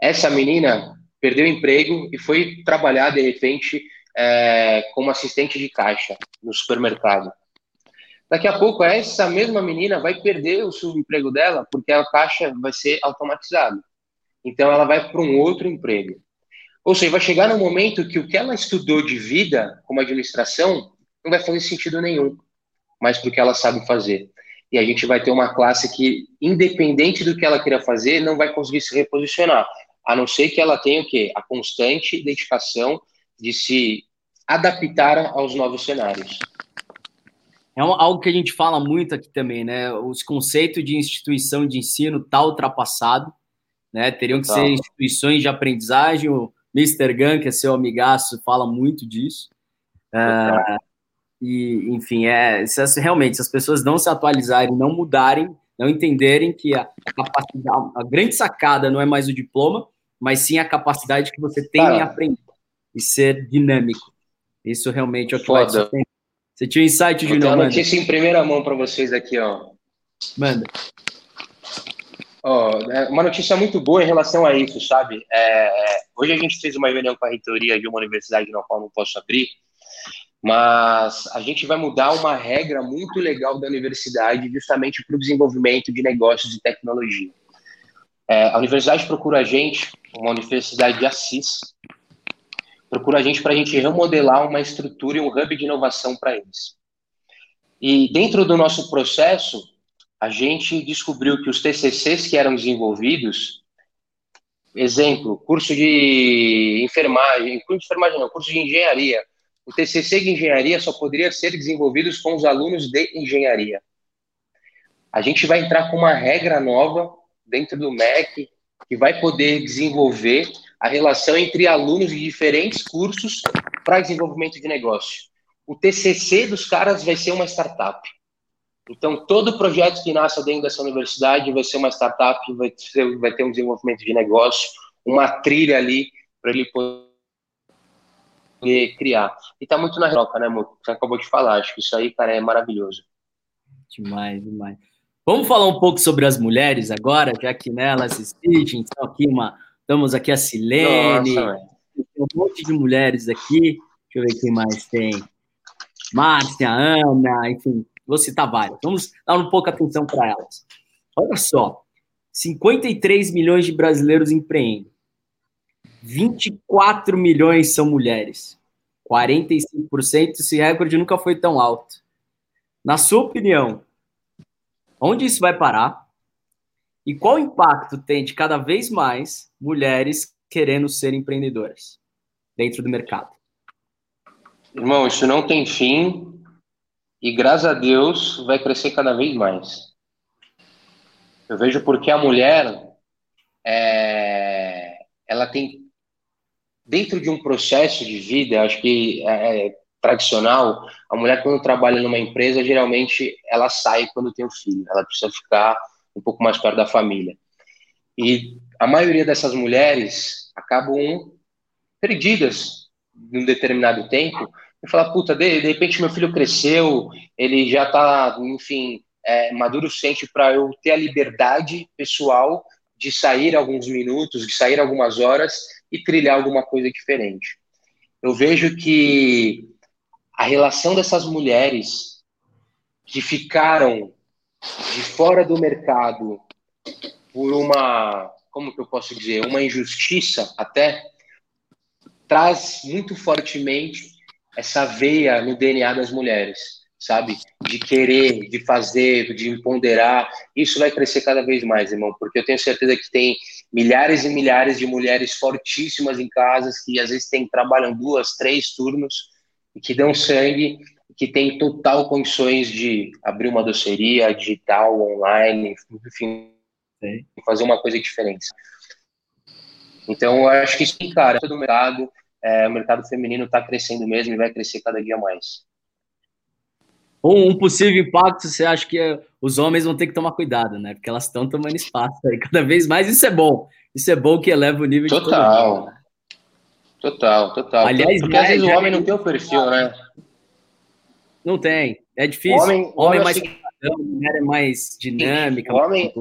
essa menina perdeu o emprego e foi trabalhar de repente é, como assistente de caixa no supermercado. Daqui a pouco, essa mesma menina vai perder o seu emprego dela porque a caixa vai ser automatizada. Então, ela vai para um outro emprego. Ou seja, vai chegar no momento que o que ela estudou de vida como administração não vai fazer sentido nenhum, mas porque ela sabe fazer. e a gente vai ter uma classe que, independente do que ela queira fazer, não vai conseguir se reposicionar, a não ser que ela tenha o quê? A constante dedicação de se adaptar aos novos cenários. É algo que a gente fala muito aqui também, né? Os conceitos de instituição de ensino tá ultrapassado, né? Teriam que tá. ser instituições de aprendizagem. O Mr. Gun, que é seu amigaço, fala muito disso. Uh, e, enfim, é, se as, realmente, se as pessoas não se atualizarem, não mudarem, não entenderem que a, a, capacidade, a grande sacada não é mais o diploma, mas sim a capacidade que você tem Cara, em aprender e ser dinâmico. Isso realmente é o que vai Você tinha um insight, Júnior? Vou uma notícia em primeira mão para vocês aqui, ó. Manda. Ó, é uma notícia muito boa em relação a isso, sabe? É, é, hoje a gente fez uma reunião com a reitoria de uma universidade na qual não posso abrir, mas a gente vai mudar uma regra muito legal da universidade justamente para o desenvolvimento de negócios e tecnologia. É, a universidade procura a gente, uma universidade de Assis, procura a gente para a gente remodelar uma estrutura e um hub de inovação para eles. E dentro do nosso processo, a gente descobriu que os TCCs que eram desenvolvidos, exemplo, curso de enfermagem, curso de enfermagem não, curso de engenharia, o TCC de engenharia só poderia ser desenvolvido com os alunos de engenharia. A gente vai entrar com uma regra nova dentro do MEC que vai poder desenvolver a relação entre alunos de diferentes cursos para desenvolvimento de negócio. O TCC dos caras vai ser uma startup. Então, todo projeto que nasça dentro dessa universidade vai ser uma startup, vai ter, vai ter um desenvolvimento de negócio, uma trilha ali para ele poder criar. E tá muito na troca, né, amor? Você acabou de falar. Acho que isso aí, cara, é maravilhoso. Demais, demais. Vamos falar um pouco sobre as mulheres agora, já que nelas né, existem. Então, aqui uma, estamos aqui a Silene, Nossa, tem um monte de mulheres aqui. Deixa eu ver quem mais tem. Márcia, Ana, enfim, vou citar várias. Vamos dar um pouco atenção para elas. Olha só, 53 milhões de brasileiros empreendem. 24 milhões são mulheres. 45%, esse recorde nunca foi tão alto. Na sua opinião, onde isso vai parar? E qual impacto tem de cada vez mais mulheres querendo ser empreendedoras dentro do mercado? Irmão, isso não tem fim e graças a Deus vai crescer cada vez mais. Eu vejo porque a mulher é, ela tem dentro de um processo de vida, acho que é, é, tradicional, a mulher quando trabalha numa empresa, geralmente ela sai quando tem um filho, ela precisa ficar um pouco mais perto da família. E a maioria dessas mulheres acabam perdidas num determinado tempo e falar, puta, de, de repente meu filho cresceu, ele já está, enfim, é, maduro suficiente para eu ter a liberdade pessoal de sair alguns minutos, de sair algumas horas e trilhar alguma coisa diferente. Eu vejo que a relação dessas mulheres que ficaram de fora do mercado por uma, como que eu posso dizer, uma injustiça até, traz muito fortemente essa veia no DNA das mulheres sabe? De querer, de fazer, de ponderar. Isso vai crescer cada vez mais, irmão, porque eu tenho certeza que tem milhares e milhares de mulheres fortíssimas em casas que às vezes tem, trabalham duas, três turnos e que dão sangue, que tem total condições de abrir uma doceria digital, online, enfim, Sim. fazer uma coisa diferente. Então, eu acho que sim, cara, todo o mercado, é, o mercado feminino está crescendo mesmo e vai crescer cada dia mais um possível impacto, você acha que os homens vão ter que tomar cuidado, né? Porque elas estão tomando espaço aí cada vez mais. Isso é bom. Isso é bom que eleva o nível total. de né? Total, total. Aliás, porque às vezes o homem não tem o perfil, né? Não tem. É difícil. O homem, homem, homem é mais assim, mulher é mais dinâmica. O homem,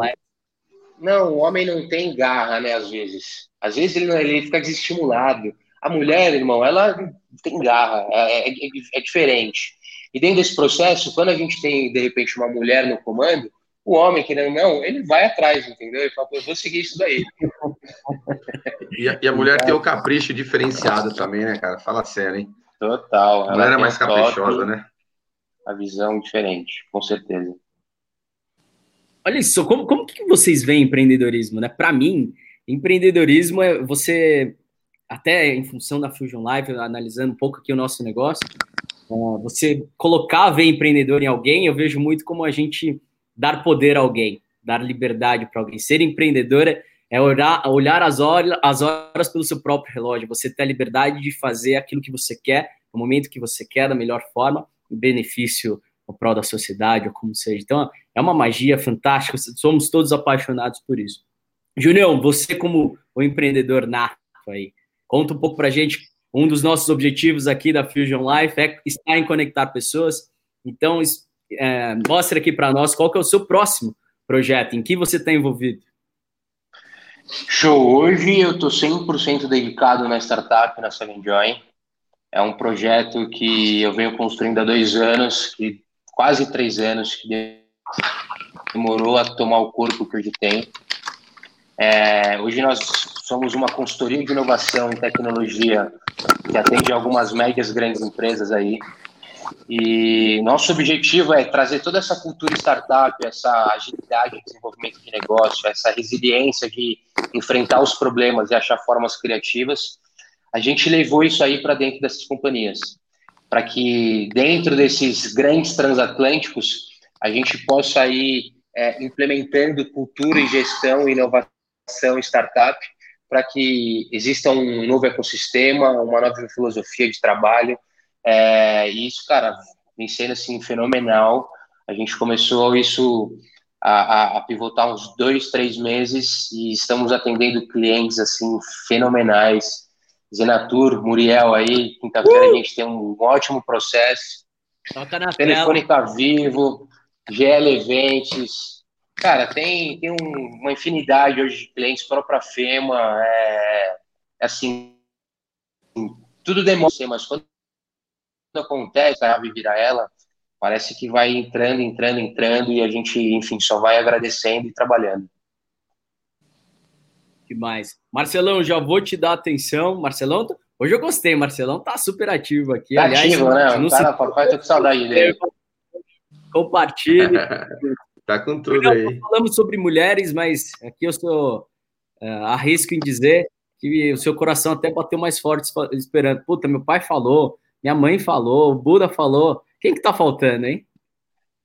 não, o homem não tem garra, né? Às vezes. Às vezes ele, ele fica desestimulado. A mulher, irmão, ela tem garra. é, é, é diferente. E dentro desse processo, quando a gente tem, de repente, uma mulher no comando, o homem, querendo ou não, ele vai atrás, entendeu? Ele fala, eu vou seguir isso daí. E a, e a mulher tem o capricho diferenciado também, né, cara? Fala sério, hein? Total. A mulher é mais caprichosa, né? A visão diferente, com certeza. olha isso, como, como que vocês veem empreendedorismo, né? Para mim, empreendedorismo é você, até em função da Fusion Live, analisando um pouco aqui o nosso negócio, é, você colocar ver empreendedor em alguém, eu vejo muito como a gente dar poder a alguém, dar liberdade para alguém. Ser empreendedor é, olhar, olhar as, horas, as horas pelo seu próprio relógio, você ter a liberdade de fazer aquilo que você quer, no momento que você quer, da melhor forma, em benefício ao prol da sociedade, ou como seja. Então, é uma magia fantástica, somos todos apaixonados por isso. Julião, você como o empreendedor nato aí, conta um pouco para gente, um dos nossos objetivos aqui da Fusion Life é estar em conectar pessoas, então é, mostre aqui para nós qual que é o seu próximo projeto, em que você está envolvido. Show, hoje eu estou 100% dedicado na startup, na Seven Joy, é um projeto que eu venho construindo há dois anos, que quase três anos, que demorou a tomar o corpo que hoje tem. É, hoje nós somos uma consultoria de inovação em tecnologia que atende algumas médias grandes empresas aí. E nosso objetivo é trazer toda essa cultura startup, essa agilidade de desenvolvimento de negócio, essa resiliência de enfrentar os problemas e achar formas criativas. A gente levou isso aí para dentro dessas companhias, para que dentro desses grandes transatlânticos a gente possa ir é, implementando cultura e gestão inovação startup para que exista um novo ecossistema, uma nova filosofia de trabalho. É, e isso, cara, vem sendo assim fenomenal. A gente começou isso a, a, pivotar uns dois, três meses e estamos atendendo clientes assim fenomenais. Zenatur, Muriel aí, quinta-feira uh! a gente tem um ótimo processo. Telefônica Vivo, GL Events, Cara, tem, tem um, uma infinidade hoje de clientes, própria FEMA, é, é assim, tudo demora, mas quando acontece, a ave vira ela, parece que vai entrando, entrando, entrando, e a gente, enfim, só vai agradecendo e trabalhando. Demais. Marcelão, já vou te dar atenção. Marcelão, hoje eu gostei, Marcelão tá super ativo aqui. Tá Aliás, ativo, né? Não cara, se... papai, tô com saudade dele. Compartilhe. Tá com tudo aí. Falamos sobre mulheres, mas aqui eu sou uh, arrisco em dizer que o seu coração até bateu mais forte esperando. Puta, meu pai falou, minha mãe falou, o Buda falou. Quem que tá faltando, hein?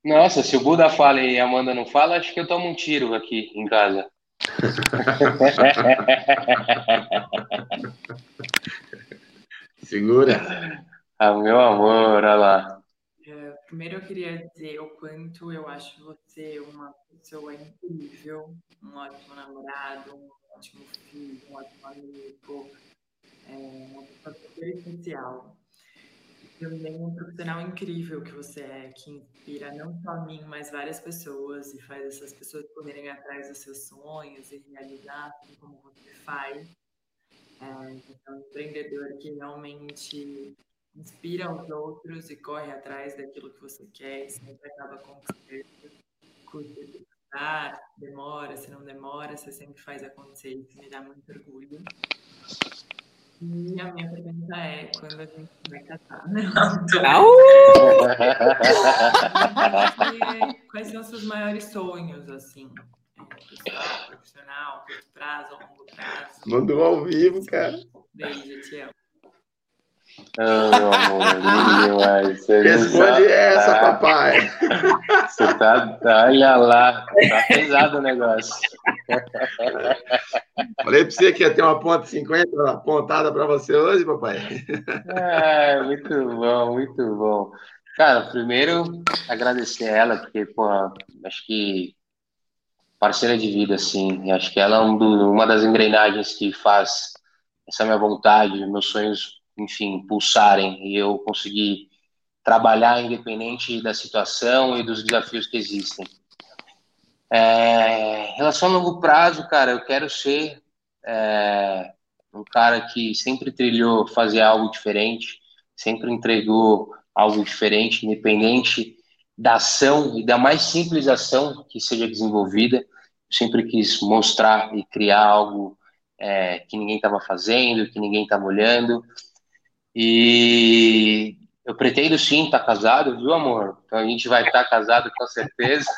Nossa, se o Buda fala e a Amanda não fala, acho que eu tomo um tiro aqui em casa. Segura. Ah, meu amor, olha lá. Primeiro eu queria dizer o quanto eu acho você uma pessoa incrível, um ótimo namorado, um ótimo filho, um ótimo amigo, é, uma pessoa super especial. Também um profissional incrível que você é, que inspira não só a mim, mas várias pessoas e faz essas pessoas correrem atrás dos seus sonhos e realizar assim como você faz. É, então, um empreendedor que realmente inspira os outros e corre atrás daquilo que você quer e sempre acaba conquistando. Custa de custar, demora, se não demora, você sempre faz acontecer. Isso me dá muito orgulho. E a minha pergunta é quando a gente vai casar, né? Quais são os seus maiores sonhos, assim? Pessoal, profissional, curto prazo, longo prazo? Mandou ao vivo, cara. Beijo, te amo. Oh, meu amor, demais. Responde essa, papai. Você tá, olha lá, tá pesado o negócio. Falei pra você que ia ter uma ponta 50 apontada para você hoje, papai. É, muito bom, muito bom. Cara, primeiro agradecer a ela, porque, pô, acho que parceira de vida, assim, acho que ela é um do, uma das engrenagens que faz essa minha vontade, meus sonhos enfim, pulsarem e eu conseguir trabalhar independente da situação e dos desafios que existem. É, em relação a longo prazo, cara, eu quero ser é, um cara que sempre trilhou fazer algo diferente, sempre entregou algo diferente, independente da ação e da mais simples ação que seja desenvolvida. Eu sempre quis mostrar e criar algo é, que ninguém estava fazendo, que ninguém estava olhando. E eu pretendo sim estar tá casado, viu, amor? Então a gente vai estar tá casado com certeza.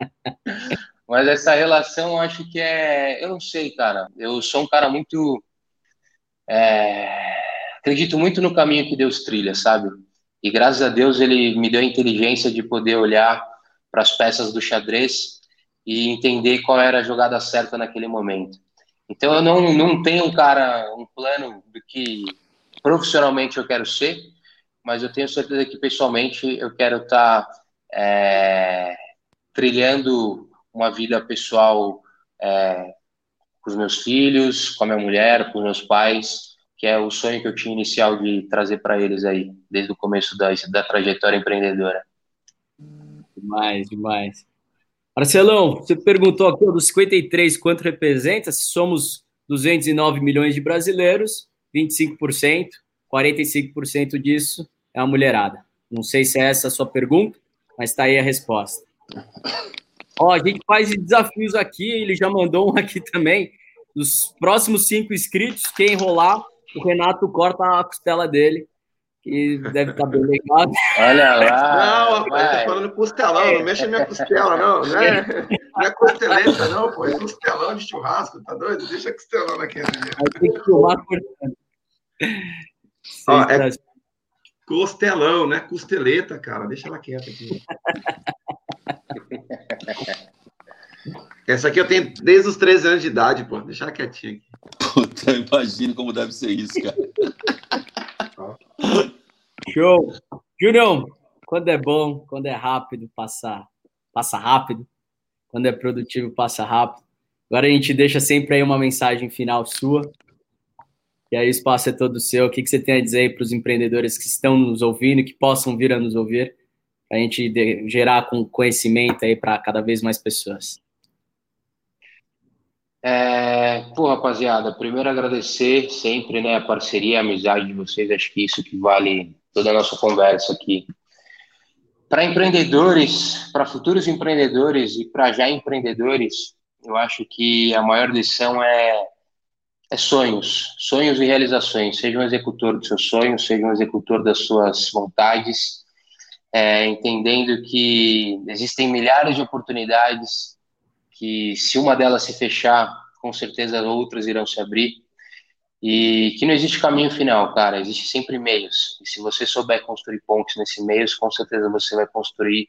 Mas essa relação, acho que é. Eu não sei, cara. Eu sou um cara muito. É... Acredito muito no caminho que Deus trilha, sabe? E graças a Deus ele me deu a inteligência de poder olhar para as peças do xadrez e entender qual era a jogada certa naquele momento. Então eu não, não tenho cara, um plano do que profissionalmente eu quero ser, mas eu tenho certeza que pessoalmente eu quero estar tá, é, trilhando uma vida pessoal é, com os meus filhos, com a minha mulher, com os meus pais, que é o sonho que eu tinha inicial de trazer para eles aí, desde o começo da, da trajetória empreendedora. Demais, demais. Marcelão, você perguntou aqui dos 53 quanto representa, se somos 209 milhões de brasileiros, 25%, 45% disso é a mulherada. Não sei se é essa a sua pergunta, mas está aí a resposta. Ó, a gente faz desafios aqui, ele já mandou um aqui também. Dos próximos cinco inscritos, quem rolar, o Renato corta a costela dele, que deve estar tá bem legal. Olha lá. Não, rapaz, tá falando costelão, não mexe minha costela, não. Não é, não é costeleta, não, pô. É costelão de churrasco, tá doido? Deixa costelão aqui. Tem que filmar cortando. Ó, é costelão, né? Costeleta, cara. Deixa ela quieta aqui. Essa aqui eu tenho desde os 13 anos de idade, pô. Deixa ela quietinha aqui. Puta, imagina como deve ser isso, cara. Show. Julião, quando é bom, quando é rápido, passa, passa rápido. Quando é produtivo, passa rápido. Agora a gente deixa sempre aí uma mensagem final sua. E aí o espaço é todo seu. O que, que você tem a dizer para os empreendedores que estão nos ouvindo, que possam vir a nos ouvir? a gente gerar com conhecimento aí para cada vez mais pessoas. É, pô, rapaziada, primeiro agradecer sempre né, a parceria, a amizade de vocês, acho que isso que vale toda a nossa conversa aqui. Para empreendedores, para futuros empreendedores e para já empreendedores, eu acho que a maior lição é, é sonhos, sonhos e realizações. Seja um executor dos seus sonhos, seja um executor das suas vontades, é, entendendo que existem milhares de oportunidades, que se uma delas se fechar, com certeza outras irão se abrir, e que não existe caminho final, cara, existe sempre meios. E se você souber construir pontes nesse meio, com certeza você vai construir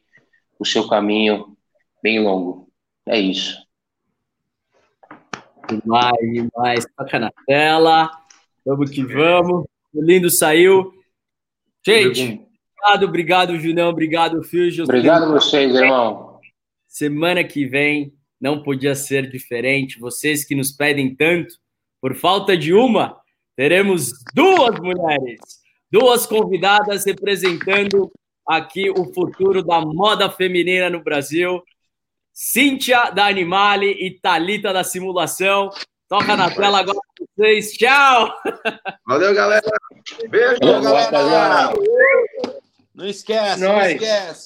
o seu caminho bem longo. É isso. Demais, demais. Toca na tela. Vamos que vamos. O lindo saiu. Gente, Obrigado, obrigado, Junão. Obrigado, Fio. Obrigado a vocês, irmão. Semana que vem não podia ser diferente. Vocês que nos pedem tanto, por falta de uma, teremos duas mulheres, duas convidadas representando aqui o futuro da moda feminina no Brasil. Cíntia da Animale e Talita da Simulação. Toca na tela agora com vocês. Tchau! Valeu, galera. Beijo, Valeu, galera. Não esquece, não esquece.